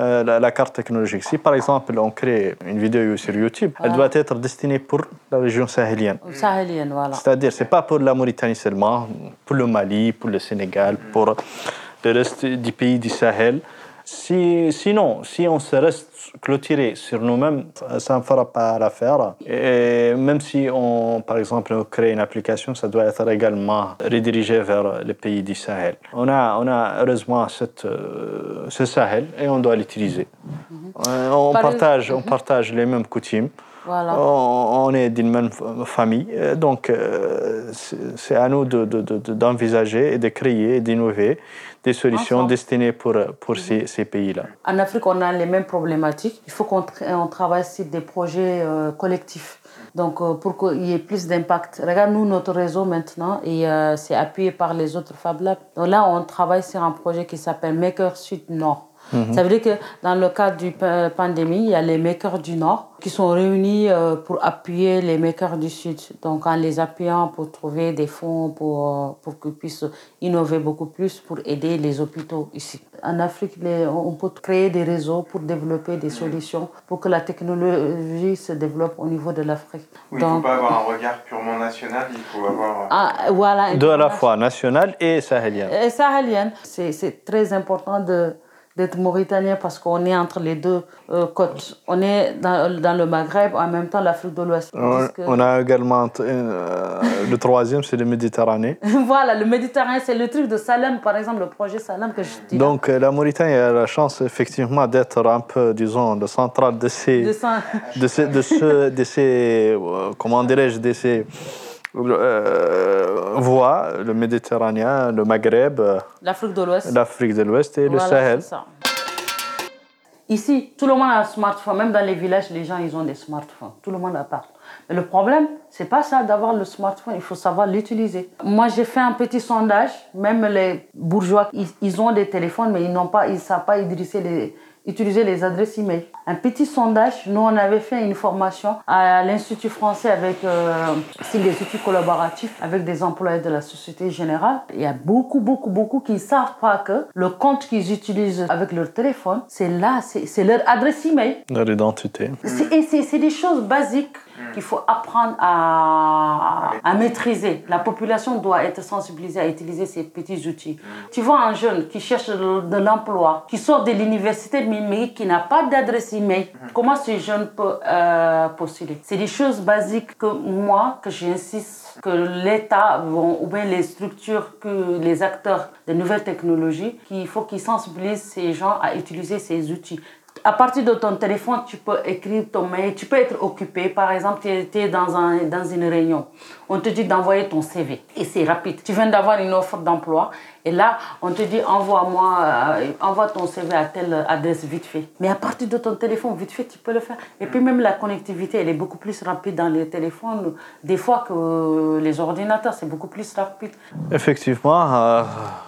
euh, la, carte technologique. Si par exemple on crée une vidéo sur YouTube, elle doit être destinée pour la région sahélienne. Sahélienne, voilà. C'est-à-dire, c'est pas pour la Mauritanie seulement, pour le Mali, pour le Sénégal, pour le reste du pays du Sahel. Si, sinon, si on se reste clôturé sur nous-mêmes, ça ne fera pas l'affaire. Et même si on, par exemple, crée une application, ça doit être également redirigé vers les pays du Sahel. On a, on a heureusement cette, euh, ce Sahel et on doit l'utiliser. Euh, on, partage, on partage les mêmes coutumes. Voilà. On, est d'une même famille, donc euh, c'est à nous d'envisager de, de, et de créer et d'innover des solutions destinées pour, pour ces, ces pays-là. En Afrique, on a les mêmes problématiques. Il faut qu'on on travaille sur des projets euh, collectifs. Donc, euh, pour qu'il y ait plus d'impact. Regarde, nous, notre réseau maintenant, et c'est appuyé par les autres Fab Labs. Donc là, on travaille sur un projet qui s'appelle Maker Sud Nord. Mhm. Ça veut dire que dans le cadre du pandémie, il y a les makers du Nord qui sont réunis euh, pour appuyer les makers du Sud. Donc en les appuyant pour trouver des fonds pour, euh, pour qu'ils puissent innover beaucoup plus pour aider les hôpitaux ici. En Afrique, on peut créer des réseaux pour développer des solutions pour que la technologie se développe au niveau de l'Afrique. Oui, il ne faut pas avoir un regard purement national, il faut avoir... Euh, ah, voilà, de à la fois national et sahélien. Et sahélien. C'est très important de d'être mauritanien parce qu'on est entre les deux euh, côtes. On est dans, dans, le Maghreb, en même temps l'Afrique de l'Ouest. On, a également euh, le troisième, c'est le Méditerranée. voilà, le Méditerranée, c'est le truc de Salem, par exemple, le projet Salem que je dis. Donc euh, la Mauritanie a la chance effectivement d'être un peu, disons, le central de ces, de, de ces, de, ce, de ces comment dirais-je, de ces euh, voit le Méditerranée, le Maghreb, l'Afrique de l'Ouest, l'Afrique de l'Ouest et le Sahel. Ici, tout le monde a un smartphone. Même dans les villages, les gens, ils ont des smartphones. Tout le monde a part. Mais le problème, c'est pas ça d'avoir le smartphone. Il faut savoir l'utiliser. Moi, j'ai fait un petit sondage. Même les bourgeois, ils, ils ont des téléphones, mais ils n'ont pas, ils savent pas utiliser les, utiliser les adresses email. Un petit sondage, nous on avait fait une formation à l'Institut français avec euh, des outils collaboratifs avec des employés de la Société Générale. Il y a beaucoup, beaucoup, beaucoup qui ne savent pas que le compte qu'ils utilisent avec leur téléphone, c'est là, c'est leur adresse email. Leur identité. Et c'est des choses basiques qu'il faut apprendre à, à, maîtriser. La population doit être sensibilisée à utiliser ces petits outils. Tu vois un jeune qui cherche de, l'emploi, qui sort de l'université mais qui n'a pas d'adresse email, comment ce jeune peut euh, postuler? C'est des choses basiques que moi, que j'insiste que l'État ou bien les structures, que les acteurs de nouvelles technologies, qu'il faut qu'ils sensibilisent ces gens à utiliser ces outils à partir de ton téléphone, tu peux écrire ton mail, tu peux être occupé. Par exemple, tu es, dans, dans une réunion. On te dit d'envoyer ton CV et c'est rapide. Tu viens d'avoir une offre d'emploi et là, on te dit envoie-moi, euh, envoie ton CV à telle adresse vite fait. Mais à partir de ton téléphone, vite fait, tu peux le faire. Et puis même la connectivité, elle est beaucoup plus rapide dans les téléphones, des fois que les ordinateurs, c'est beaucoup plus rapide. Effectivement, euh,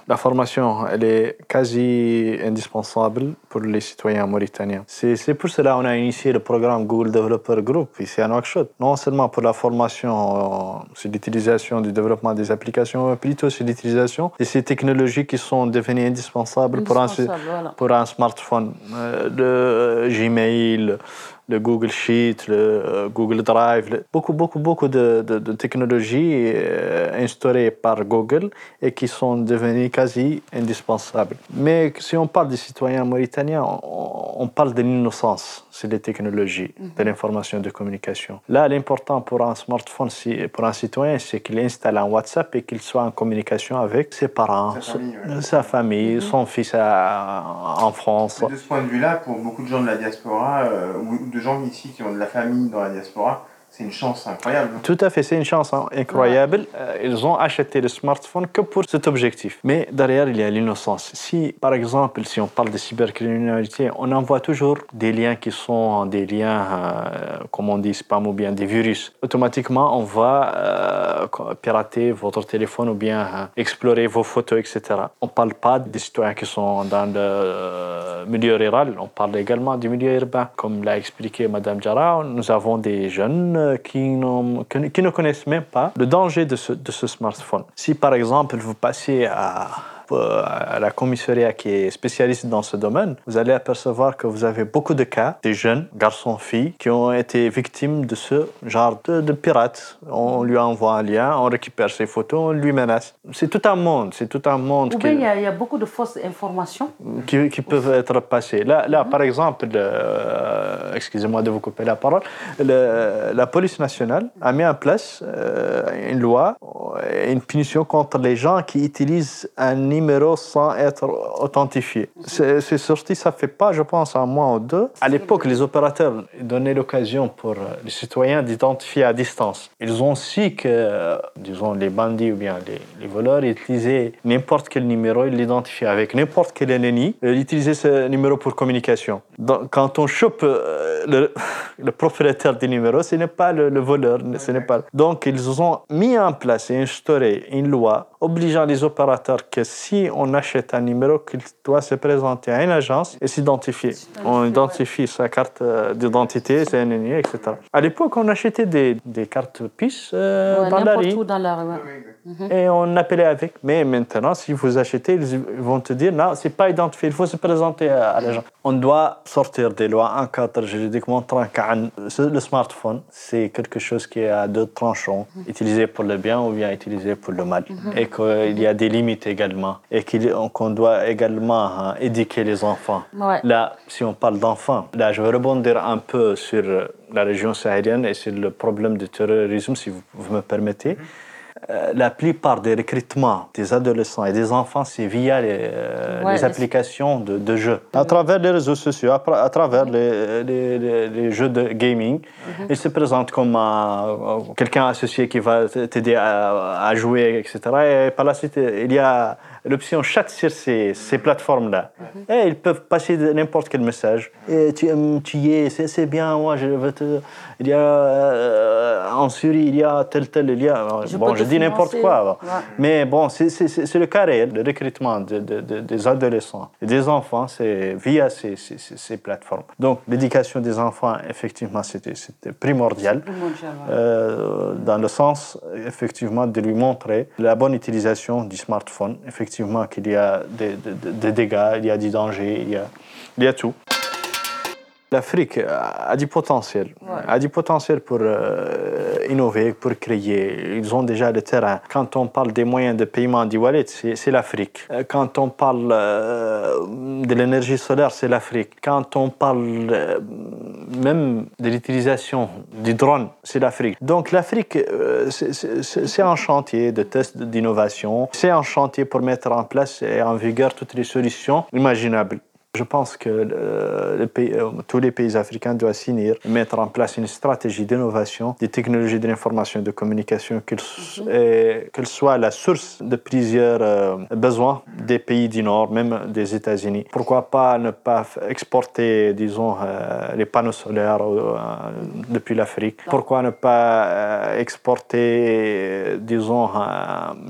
la formation, elle est quasi indispensable pour les citoyens mauritaniens. C'est pour cela qu'on a initié le programme Google Developer Group ici à Nouakchott. Non seulement pour la formation euh, sur l'utilisation du développement des applications, mais plutôt sur l'utilisation de ces technologies technologies qui sont devenues indispensables, pour, un, pour un smartphone. Euh, le Gmail, le Google Sheet, le euh, Google Drive, beaucoup, beaucoup, beaucoup de, de, technologies euh, instaurées par Google et qui sont devenues quasi indispensables. Mais si on parle des citoyens mauritaniens, on, parle de l'innocence c'est les technologies de mhm. l'information et de communication. Là, l'important pour un smartphone, pour un citoyen, c'est qu'il installe un WhatsApp et qu'il soit en communication avec ses parents, sa famille, mhm. son fils en France. de ce point de vue-là, pour beaucoup de gens de la diaspora, euh, de gens ici qui ont de la famille dans la diaspora, c'est une chance incroyable. Tout à fait, c'est une chance hein, incroyable. Euh, ils ont acheté le smartphone que pour cet objectif. Mais derrière, il y a l'innocence. Si, par exemple, si on parle de cybercriminalité, on envoie toujours des liens qui sont des liens, euh, comme on dit, spam ou bien des virus. Automatiquement, on va euh, pirater votre téléphone ou bien explorer vos photos, etc. On ne parle pas des citoyens qui sont dans le milieu rural, on parle également du milieu urbain. Comme l'a expliqué Madame Jara, nous avons des jeunes qui, ne connaissent même pas le danger de ce, de ce smartphone. Si par exemple vous passez à à la commissariat qui est spécialiste dans ce domaine, vous allez apercevoir que vous avez beaucoup de cas, des jeunes, garçons, filles, qui ont été victimes de ce genre de, pirates. On lui envoie un lien, on récupère ses photos, on lui menace. C'est tout un monde, c'est tout un monde. il y, a beaucoup de fausses informations qui, qui peuvent être passées. Là, là par exemple, euh, excusez-moi de vous couper la parole, la police nationale a mis en place euh, une loi, une punition contre les gens qui utilisent un numéro sans être authentifié. C'est sorti, ça fait pas, je pense, un mois ou deux. À l'époque, les opérateurs donnaient l'occasion pour les citoyens d'identifier à distance. Ils ont su que, disons, les bandits ou bien les, voleurs utilisaient n'importe quel numéro, ils l'identifiaient avec n'importe quel ennemi, ils utilisaient ce numéro pour communication. Donc, quand on chope euh, le, propriétaire du numéro, ce n'est pas le, voleur, ce n'est pas. Donc, ils ont mis en place et instauré une loi obligeant les opérateurs que si on achète un numéro, qu'il doit se présenter à une agence et s'identifier. On identifie sa carte euh, d'identité, c'est ennemi, etc. À l'époque, on achetait des, des cartes PIS euh, dans la rue. Dans la mhm. Et on appelait avec. Mais maintenant, si vous achetez, ils vont te dire non, c'est pas identifié, il faut se présenter à, l'agence. On doit sortir des lois, un cadre juridique montrant que le smartphone, c'est quelque chose qui à deux tranchants, mhm. utilisé pour le bien ou bien utilisé pour le mal. Mhm. Et qu'il y a des limites également et qu'on doit également hein, éduquer les enfants. Là, si on parle d'enfants, là, je vais rebondir un peu sur la région sahélienne et sur le problème du terrorisme, si vous, me permettez. La plupart des recrutements des adolescents et des enfants, c'est via les, euh, applications de, de, jeux. À travers les réseaux sociaux, à, travers les, les, jeux de gaming. Mhm. Ils se présentent comme quelqu'un associé qui va t'aider à, à, jouer, etc. Et par la suite, il y a l'option chat sur ces, ces plateformes-là. Et ils peuvent passer n'importe quel message. Et tu, tu y es, c'est bien, moi je veux te. Il y a euh, en Syrie, il y a tel, tel, il y a. bon, je dis n'importe quoi. Mais bon, c'est le cas réel, le recrutement de, de, des adolescents et des enfants, c'est via ces, ces, ces, plateformes. Donc, l'éducation des enfants, effectivement, c'était primordial. primordial euh, dans le sens, effectivement, de lui montrer la bonne utilisation du smartphone. Effectivement, qu'il y a des, dégâts, il y a du danger, il y a tout. L'Afrique a du potentiel, a du potentiel pour euh, innover, pour créer. Ils ont déjà le terrain. Quand on parle des moyens de paiement du wallet, c'est l'Afrique. Euh, quand on parle euh, de l'énergie solaire, c'est l'Afrique. Quand on parle même de l'utilisation du drone, c'est l'Afrique. Donc l'Afrique, c'est un chantier de test d'innovation. C'est un chantier pour mettre en place et en vigueur toutes les solutions imaginables Je pense que euh, tous les pays africains doivent signer, mettre en place une stratégie d'innovation des technologies de l'information et de communication, qu'elle mhm. soit la source de plusieurs besoins des pays du Nord, même des États-Unis. Pourquoi pas ne pas exporter, disons, les panneaux solaires depuis l'Afrique? Pourquoi ne pas exporter, disons,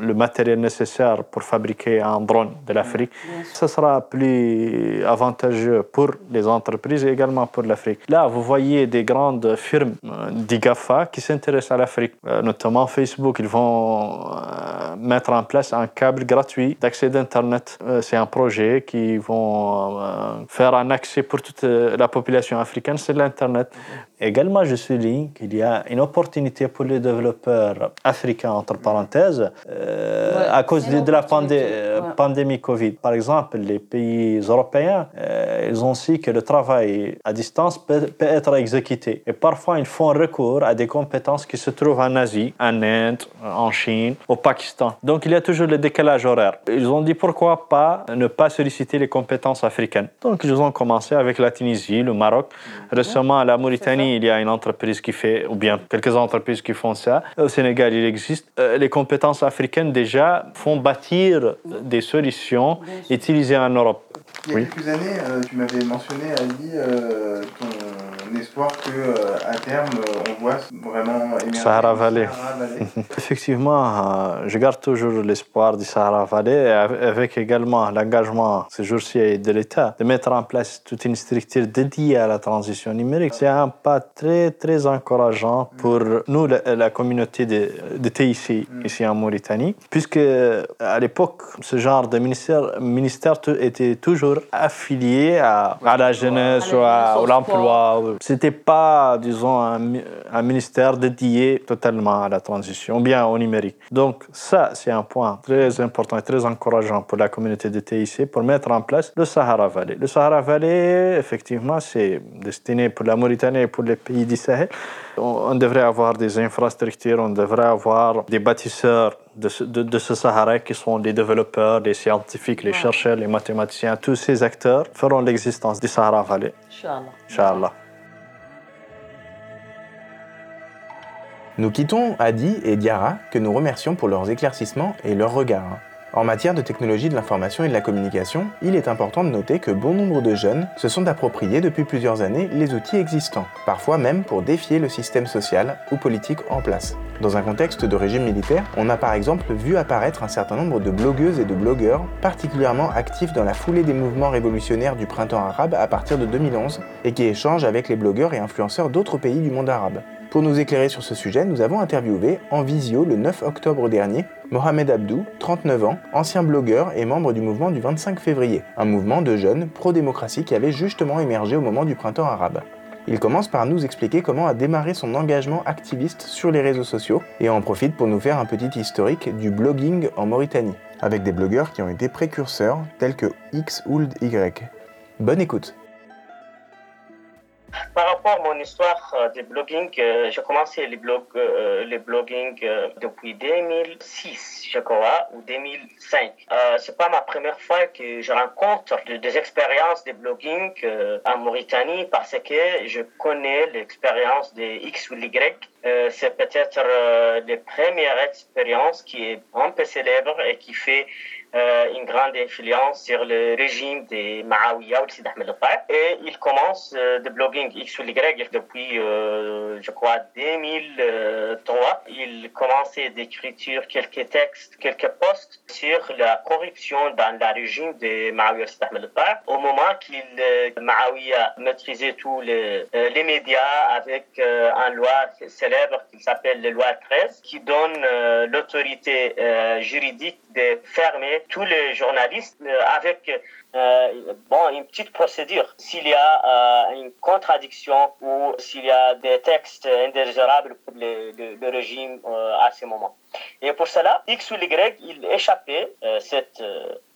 le matériel nécessaire pour fabriquer un drone de l'Afrique? Ce sera plus avantageux pour les entreprises et également pour l'Afrique. Là, vous voyez des grandes firmes euh, d'IGAFA qui s'intéressent à l'Afrique, euh, notamment Facebook. Ils vont euh, mettre en place un câble gratuit d'accès d'Internet. C'est un projet qui vont faire un accès pour toute la population africaine sur l'Internet. Également, je souligne qu'il y a une opportunité pour les développeurs africains, entre parenthèses, euh, à cause de, la pandémie Covid. Par exemple, les pays européens, euh, ils ont su que le travail à distance peut, être exécuté. Et parfois, ils font recours à des compétences qui se trouvent en Asie, en Inde, en Chine, au Pakistan. Donc, il y a toujours le décalage horaire. Ils ont dit pourquoi pas ne pas solliciter les compétences africaines. Donc, ils ont commencé avec la Tunisie, le Maroc, récemment la Mauritanie il y a une entreprise qui fait, ou bien quelques entreprises qui font ça. Au Sénégal, il existe. Euh, les compétences africaines déjà font bâtir des solutions utilisées en Europe. Il y a quelques années, euh, tu m'avais mentionné, Ali, euh, ton espoir que à terme, on voit vraiment émerger Sahara Valley. Effectivement, je garde toujours l'espoir du Sahara Valley, avec également l'engagement ces jours-ci de l'État de mettre en place toute une structure dédiée à la transition numérique. C'est un pas très, très encourageant pour nous, la, communauté de, de, TIC ici en Mauritanie, puisque à l'époque, ce genre de ministère, ministère était toujours affilié à, à la jeunesse ou à, l'emploi. C'était pas, disons, un, un, ministère dédié totalement à la transition, bien au numérique. Donc ça, c'est un point très important et très encourageant pour la communauté de TIC pour mettre en place le Sahara Valley. Le Sahara Valley, effectivement, c'est destiné pour la Mauritanie et pour les pays du Sahel. On devrait avoir des infrastructures, on devrait avoir des bâtisseurs de ce, de, ce Sahara qui sont les développeurs, les scientifiques, les chercheurs, les mathématiciens. Tous ces acteurs feront l'existence du Sahara Valley. Inch'Allah. Inch'Allah. Nous quittons Adi et Diara, que nous remercions pour leurs éclaircissements et leurs regards. En matière de technologie de l'information et de la communication, il est important de noter que bon nombre de jeunes se sont appropriés depuis plusieurs années les outils existants, parfois même pour défier le système social ou politique en place. Dans un contexte de régime militaire, on a par exemple vu apparaître un certain nombre de blogueuses et de blogueurs particulièrement actifs dans la foulée des mouvements révolutionnaires du printemps arabe à partir de 2011 et qui échangent avec les blogueurs et influenceurs d'autres pays du monde arabe. Pour nous éclairer sur ce sujet, nous avons interviewé en visio le 9 octobre dernier Mohamed Abdou, 39 ans, ancien blogueur et membre du mouvement du 25 février, un mouvement de jeunes pro-démocratie qui avait justement émergé au moment du printemps arabe. Il commence par nous expliquer comment a démarré son engagement activiste sur les réseaux sociaux et en profite pour nous faire un petit historique du blogging en Mauritanie, avec des blogueurs qui ont été précurseurs tels que X Y. Bonne écoute par rapport à mon histoire euh, de blogging, euh, j'ai commencé les, blog, euh, les blogging depuis 2006, je crois, ou 2005. Euh, c'est pas ma première fois que je rencontre des expériences de blogging en Mauritanie parce que je connais l'expérience de X ou Y. c'est peut-être la première expérience qui est un peu célèbre et qui fait euh, une grande influence sur le régime de Maawiya ou de Ahmed Et il commence euh, de blogging X ou Y depuis, euh, je crois, 2003. Il commençait d'écrire quelques textes, quelques posts sur la corruption dans le régime de Maawiya ou Ahmed Au moment qu'il, Maawiya maîtrisait tous les, les médias avec une loi célèbre qui s'appelle la loi 13, qui donne l'autorité juridique de fermer tous les journalistes euh, avec euh, bon, une petite procédure. S'il y a euh, une contradiction ou s'il y a des textes indésirables pour le, régime à ce moment. Et pour cela, X ou Y, il échappait cette,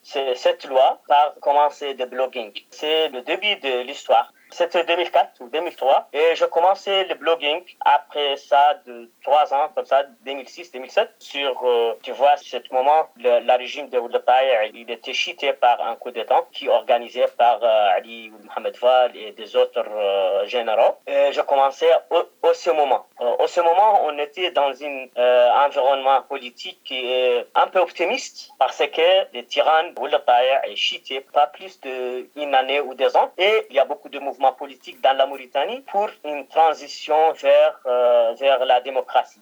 cette loi par commencer de blogging. C'est le début de l'histoire. C'était 2004 ou 2003. Et je commençais le blogging après ça de trois ans, comme ça, 2006, 2007. Sur, euh, tu vois, ce moment, le, régime de Oulataï, il était cheaté par un coup d'État qui organisé par euh, Ali Mohamed Val et des autres euh, généraux. Et je commençais au, ce moment. au ce moment, on était dans un environnement politique qui est un peu optimiste parce que les tyrans Oulataï est cheaté pas plus d'une année ou deux ans. Et il y a beaucoup de mouvements politiques dans la Mauritanie pour une transition vers, euh, vers la démocratie.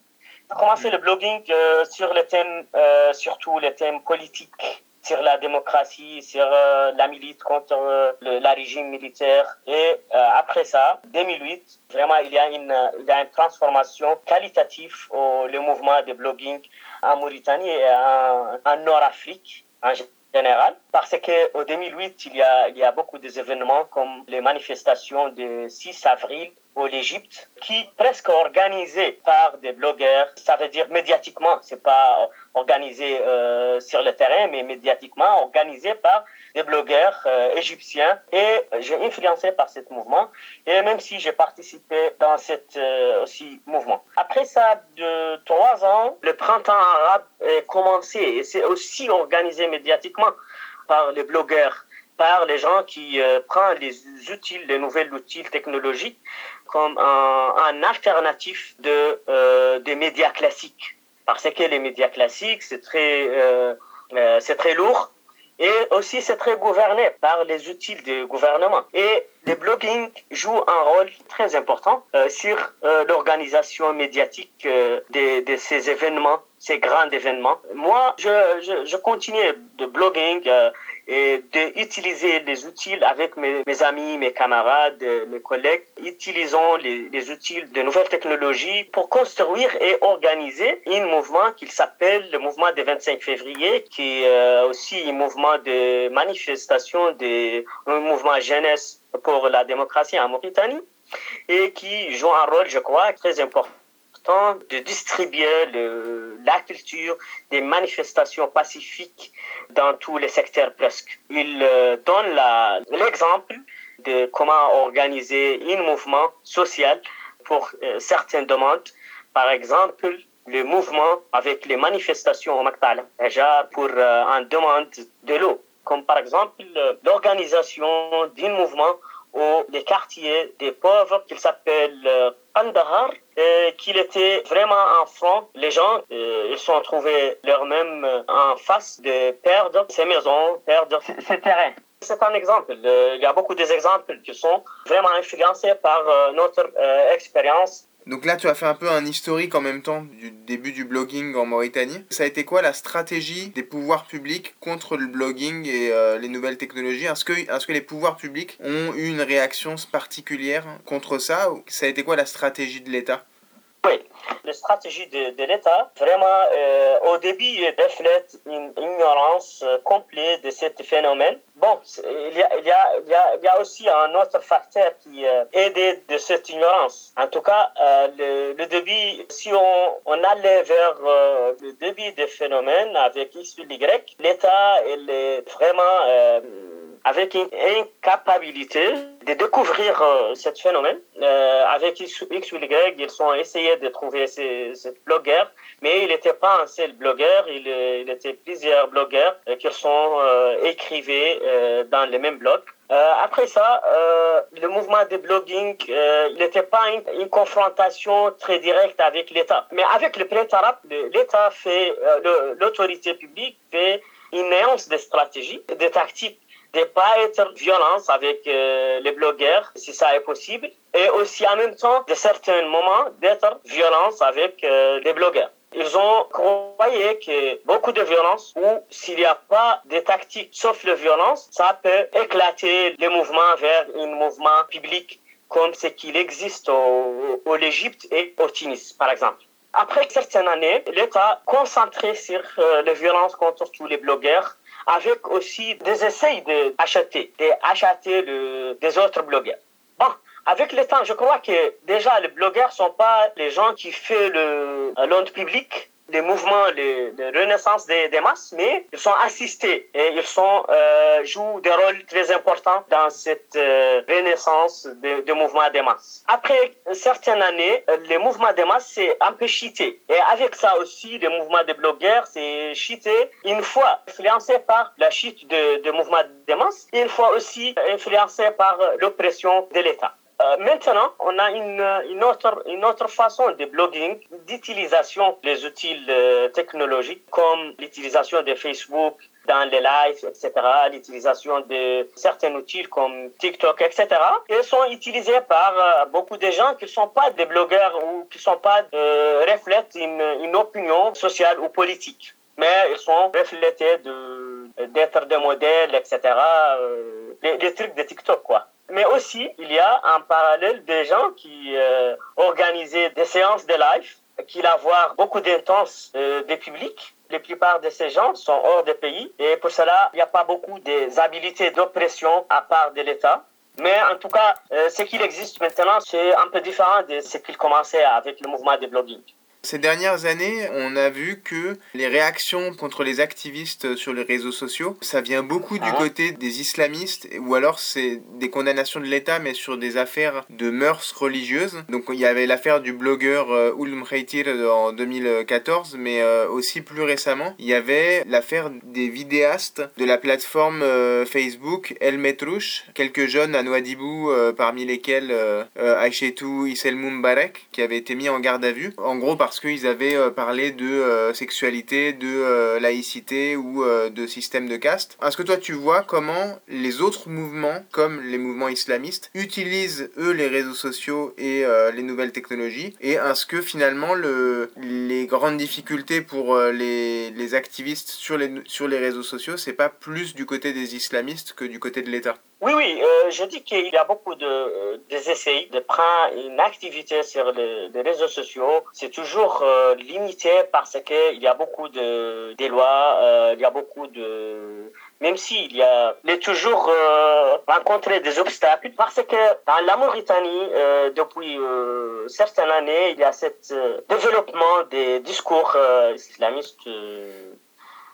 J'ai commencé le blogging euh, sur les thèmes, euh, surtout les thèmes politiques sur la démocratie, sur la milite contre le la régime militaire. Et après ça, 2008, vraiment, il y a une, il y a une transformation qualitative au le mouvement de blogging en Mauritanie et en, en Nord-Afrique en général, parce qu'au 2008, il y, a, il y a beaucoup d'événements comme les manifestations du 6 avril au Égypte, qui presque organisées par des blogueurs, ça veut dire médiatiquement, c'est pas organisé euh, sur le terrain, mais médiatiquement organisé par des blogueurs euh, égyptiens. Et j'ai influencé par ce mouvement, et même si j'ai participé dans cet euh, aussi mouvement. Après ça, de trois ans, le printemps arabe est commencé, et c'est aussi organisé médiatiquement par les blogueurs par les gens qui prennent les outils, les nouvelles outils technologiques comme un, un alternatif de, des médias classiques parce que les médias classiques, c'est très, euh, euh, c'est très lourd et aussi c'est très gouverné par les outils du gouvernement. Et le blogging joue un rôle très important euh, sur euh, l'organisation médiatique euh, de, de, ces événements, ces grands événements. Moi, je, je, continue de blogging euh, et d'utiliser les outils avec mes, amis, mes camarades, mes collègues. Utilisons les, outils de nouvelles technologies pour construire et organiser un mouvement qui s'appelle le mouvement des 25 février, qui est aussi un mouvement de manifestation, de, un mouvement jeunesse pour la démocratie en Mauritanie et qui joue un rôle, je crois, très important de distribuer la culture des manifestations pacifiques dans tous les secteurs presque. Il euh, donne l'exemple de comment organiser un mouvement social pour euh, certaines demandes. Par exemple, le mouvement avec les manifestations au Maktal, déjà pour euh, en demande de l'eau comme par exemple l'organisation d'un mouvement où les quartiers des pauvres, qu'il s'appelle euh, Kandahar, qu'il était vraiment en front. Les gens, euh, ils sont trouvés leur-même euh, en face de perdre ces maisons, perdre ces terrains. C'est un exemple. Il y a beaucoup d'exemples qui sont vraiment influencés par notre expérience donc là, tu as fait un peu un historique en même temps du début du blogging en Mauritanie. Ça a été quoi la stratégie des pouvoirs publics contre le blogging et euh, les nouvelles technologies? Est-ce que, est que les pouvoirs publics ont eu une réaction particulière contre ça? Ça a été quoi la stratégie de l'État? Oui, la stratégie de, l'État, vraiment, euh, au début, reflète une ignorance euh, complète de ce phénomène. Bon, il y, a, il, il, il aussi un autre facteur qui euh, aide de cette ignorance. En tout cas, euh, le, le, début, si on, allait vers euh, le début des phénomènes avec X Y, l'État, est vraiment avec une incapacité de découvrir euh, ce phénomène. Euh, avec X, ou Y, ils ont essayé de trouver ces, ces blogueurs, mais il n'était pas un seul blogueur, il, il était plusieurs blogueurs euh, qui sont euh, écrivés euh, dans les mêmes blogs. Euh, après ça, euh, le mouvement de blogging, euh, n'était pas une, une, confrontation très directe avec l'État. Mais avec le printemps arabe, l'État fait, l'autorité publique fait une néance de stratégie, de tactique de pas être violence avec euh, les blogueurs, si ça est possible, et aussi en même temps, de certains moments, d'être violence avec euh, les blogueurs. Ils ont croyé que beaucoup de violence, ou s'il n'y a pas de tactique sauf la violence, ça peut éclater le mouvement vers un mouvement public comme ce qu'il existe au, au Égypte et au Tunis, par exemple. Après certaines années, l'État concentré sur euh, les violences contre tous les blogueurs avec aussi des essais d'acheter, d'acheter le, des autres blogueurs. Bon, avec le temps, je crois que déjà les blogueurs sont pas les gens qui font le l'onde public les mouvements, les, renaissances des, des, masses, mais ils sont assistés et ils sont, euh, jouent des rôles très importants dans cette euh, renaissance des de mouvements des masses. Après certaines années, les mouvements des masses, c'est un peu cheaté. Et avec ça aussi, les mouvements des blogueurs, c'est cheaté. Une fois influencé par la chute de, de mouvements des masses, une fois aussi influencé par l'oppression de l'État. Euh, maintenant, on a une, une, autre, une autre façon de blogging, d'utilisation des outils euh, technologiques comme l'utilisation de Facebook dans les lives, etc., l'utilisation de certains outils comme TikTok, etc. Ils sont utilisés par euh, beaucoup de gens qui ne sont pas des blogueurs ou qui ne sont pas reflètent une, une opinion sociale ou politique mais ils sont reflétés d'être des modèles, etc. les, les, trucs de TikTok, quoi. Mais aussi, il y a en parallèle des gens qui euh, organisaient des séances de live, qui avoir beaucoup d'intenses euh, des publics. La plupart de ces gens sont hors des pays et pour cela, il n'y a pas beaucoup des habilités d'oppression à part de l'État. Mais en tout cas, euh, ce qu'il existe maintenant, c'est un peu différent de ce qu'il commençait avec le mouvement de blogging. Ces dernières années, on a vu que les réactions contre les activistes sur les réseaux sociaux, ça vient beaucoup du ah. côté des islamistes, ou alors c'est des condamnations de l'État, mais sur des affaires de mœurs religieuses. Donc il y avait l'affaire du blogueur euh, Ulm Reitir en 2014, mais euh, aussi plus récemment, il y avait l'affaire des vidéastes de la plateforme euh, Facebook El Metrouche, quelques jeunes à Nouadhibou, parmi lesquels Aïchetou Issel Mumbarek, qui avaient été mis en garde à vue. En gros, parce parce qu'ils avaient euh, parlé de euh, sexualité, de euh, laïcité ou de système de caste. Est-ce que toi tu vois comment les autres mouvements, comme les mouvements islamistes, utilisent eux les réseaux sociaux et les nouvelles technologies? Et est-ce que finalement le, les grandes difficultés pour les, les activistes sur les, sur les réseaux sociaux, c'est pas plus du côté des islamistes que du côté de l'État? Oui, oui, euh, je dis qu'il y a beaucoup de euh, des essais de prendre une activité sur les, réseaux sociaux. C'est toujours euh, limité parce qu'il y a beaucoup de des lois, euh, il y a beaucoup de même s'il y a il est toujours rencontré des obstacles parce que dans la Mauritanie depuis certaines années il y a ce développement des discours islamistes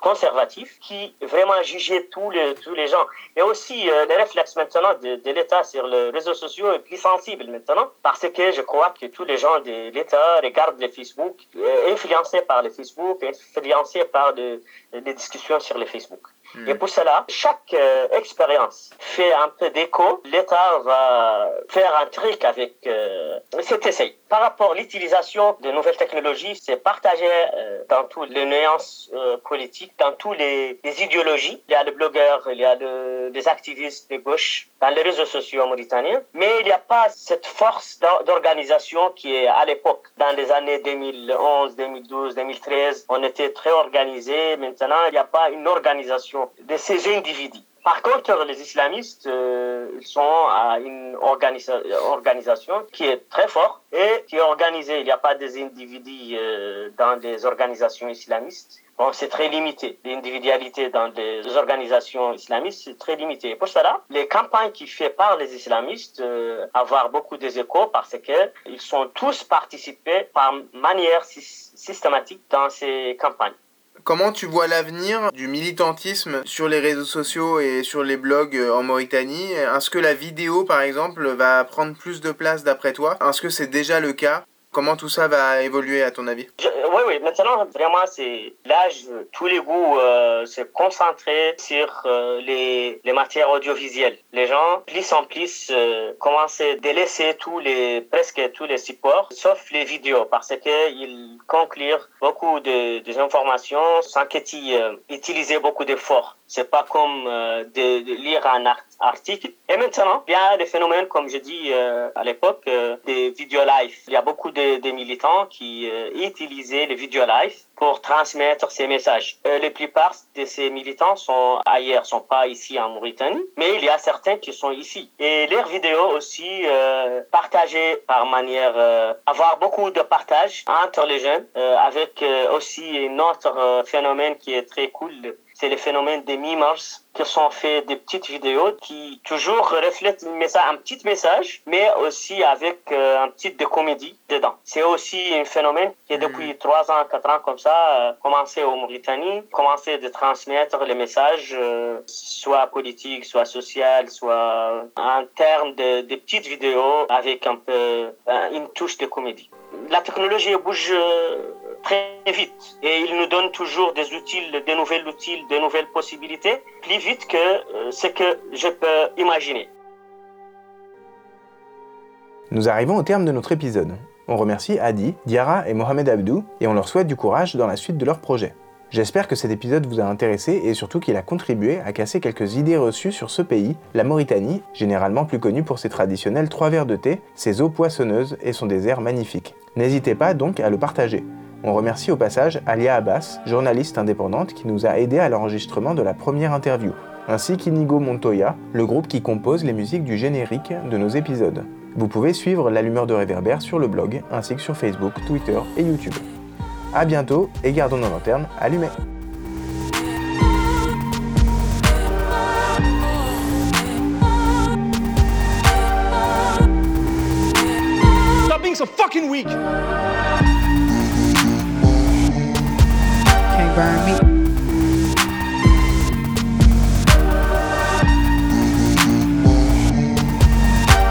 conservatif qui vraiment jugeait tous les, tous les gens. Et aussi, euh, le réflexe maintenant de, de l'État sur les réseaux sociaux est plus sensible maintenant parce que je crois que tous les gens de l'État regardent les Facebook, euh, influencés par les Facebook, influencés par les discussions sur les Facebook. Hmm. Et pour cela, chaque euh, expérience fait un peu d'écho. L'État va faire un truc avec euh, cet essai. Par rapport à l'utilisation de nouvelles technologies, c'est partagé euh, dans toutes les nuances politiques, dans toutes les, les, idéologies. Il y a les blogueurs, il y a le, les activistes de gauche dans les réseaux sociaux mauritaniens, mais il n'y a pas cette force d'organisation qui est à l'époque, dans les années 2011, 2012, 2013, on était très organisés. Maintenant, il n'y a pas une organisation de ces individus. Par contre, les islamistes, euh, sont à une organisation qui est très forte et qui est organisée. Il n'y a pas des individus euh, dans des organisations islamistes. Bon, c'est très limité. L'individualité dans des organisations islamistes, c'est très limité. Pour cela, les campagnes qui fait par les islamistes euh, avoir beaucoup d'échos parce que ils sont tous participés par manière systématique dans ces campagnes. Comment tu vois l'avenir du militantisme sur les réseaux sociaux et sur les blogs euh, en Mauritanie? Est-ce que la vidéo, par exemple, va prendre plus de place d'après toi? Est-ce que c'est déjà le cas? Comment tout ça va évoluer à ton avis? Oui, oui. Maintenant, vraiment, c'est l'âge, tous les goûts euh, se concentrer sur euh, les, les, matières audiovisuelles. Les gens, plus en plus, euh, commencent à délaisser tous les, presque tous les supports, sauf les vidéos, parce qu'ils concluent beaucoup de, des informations sans qu'ils euh, utilisent beaucoup d'efforts. C'est pas comme euh, de, de, lire un article. Et maintenant, il y a des phénomènes, comme je dis euh, à l'époque, euh, des vidéos live. Il y a beaucoup de, de militants qui utilisaient les vidéos live pour transmettre ces messages. la plupart de ces militants sont ailleurs, sont pas ici en Mauritanie, mais il y a certains qui sont ici. Et leurs vidéos aussi partagées par manière, avoir beaucoup de partage entre les jeunes, avec aussi un autre phénomène qui est très cool c'est le phénomène des memers qui sont fait des petites vidéos qui toujours reflètent un petit message, mais aussi avec euh, un petit de comédie dedans. C'est aussi un phénomène qui, depuis mm. trois ans, quatre ans comme ça, euh, commencé au Mauritanie, commencé de transmettre les messages, euh, soit politiques, soit social, soit en termes de, de petites vidéos avec un peu une touche de comédie. La technologie bouge très vite et il nous donne toujours des outils, des nouvelles outils, des nouvelles possibilités, plus vite que euh, ce que je peux imaginer. Nous arrivons au terme de notre épisode. On remercie Adi, Diara et Mohamed Abdou et on leur souhaite du courage dans la suite de leur projet. J'espère que cet épisode vous a intéressé et surtout qu'il a contribué à casser quelques idées reçues sur ce pays, la Mauritanie, généralement plus connue pour ses traditionnels trois verres de thé, ses eaux poissonneuses et son désert magnifique. N'hésitez pas donc à le partager. On remercie au passage Alia Abbas, journaliste indépendante qui nous a aidé à l'enregistrement de la première interview, ainsi qu'Inigo Montoya, le groupe qui compose les musiques du générique de nos épisodes. Vous pouvez suivre l'allumeur de réverbère sur le blog, ainsi que sur Facebook, Twitter et YouTube. A bientôt et gardons nos lanternes allumées. fucking! Burn me.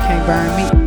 Can't burn me.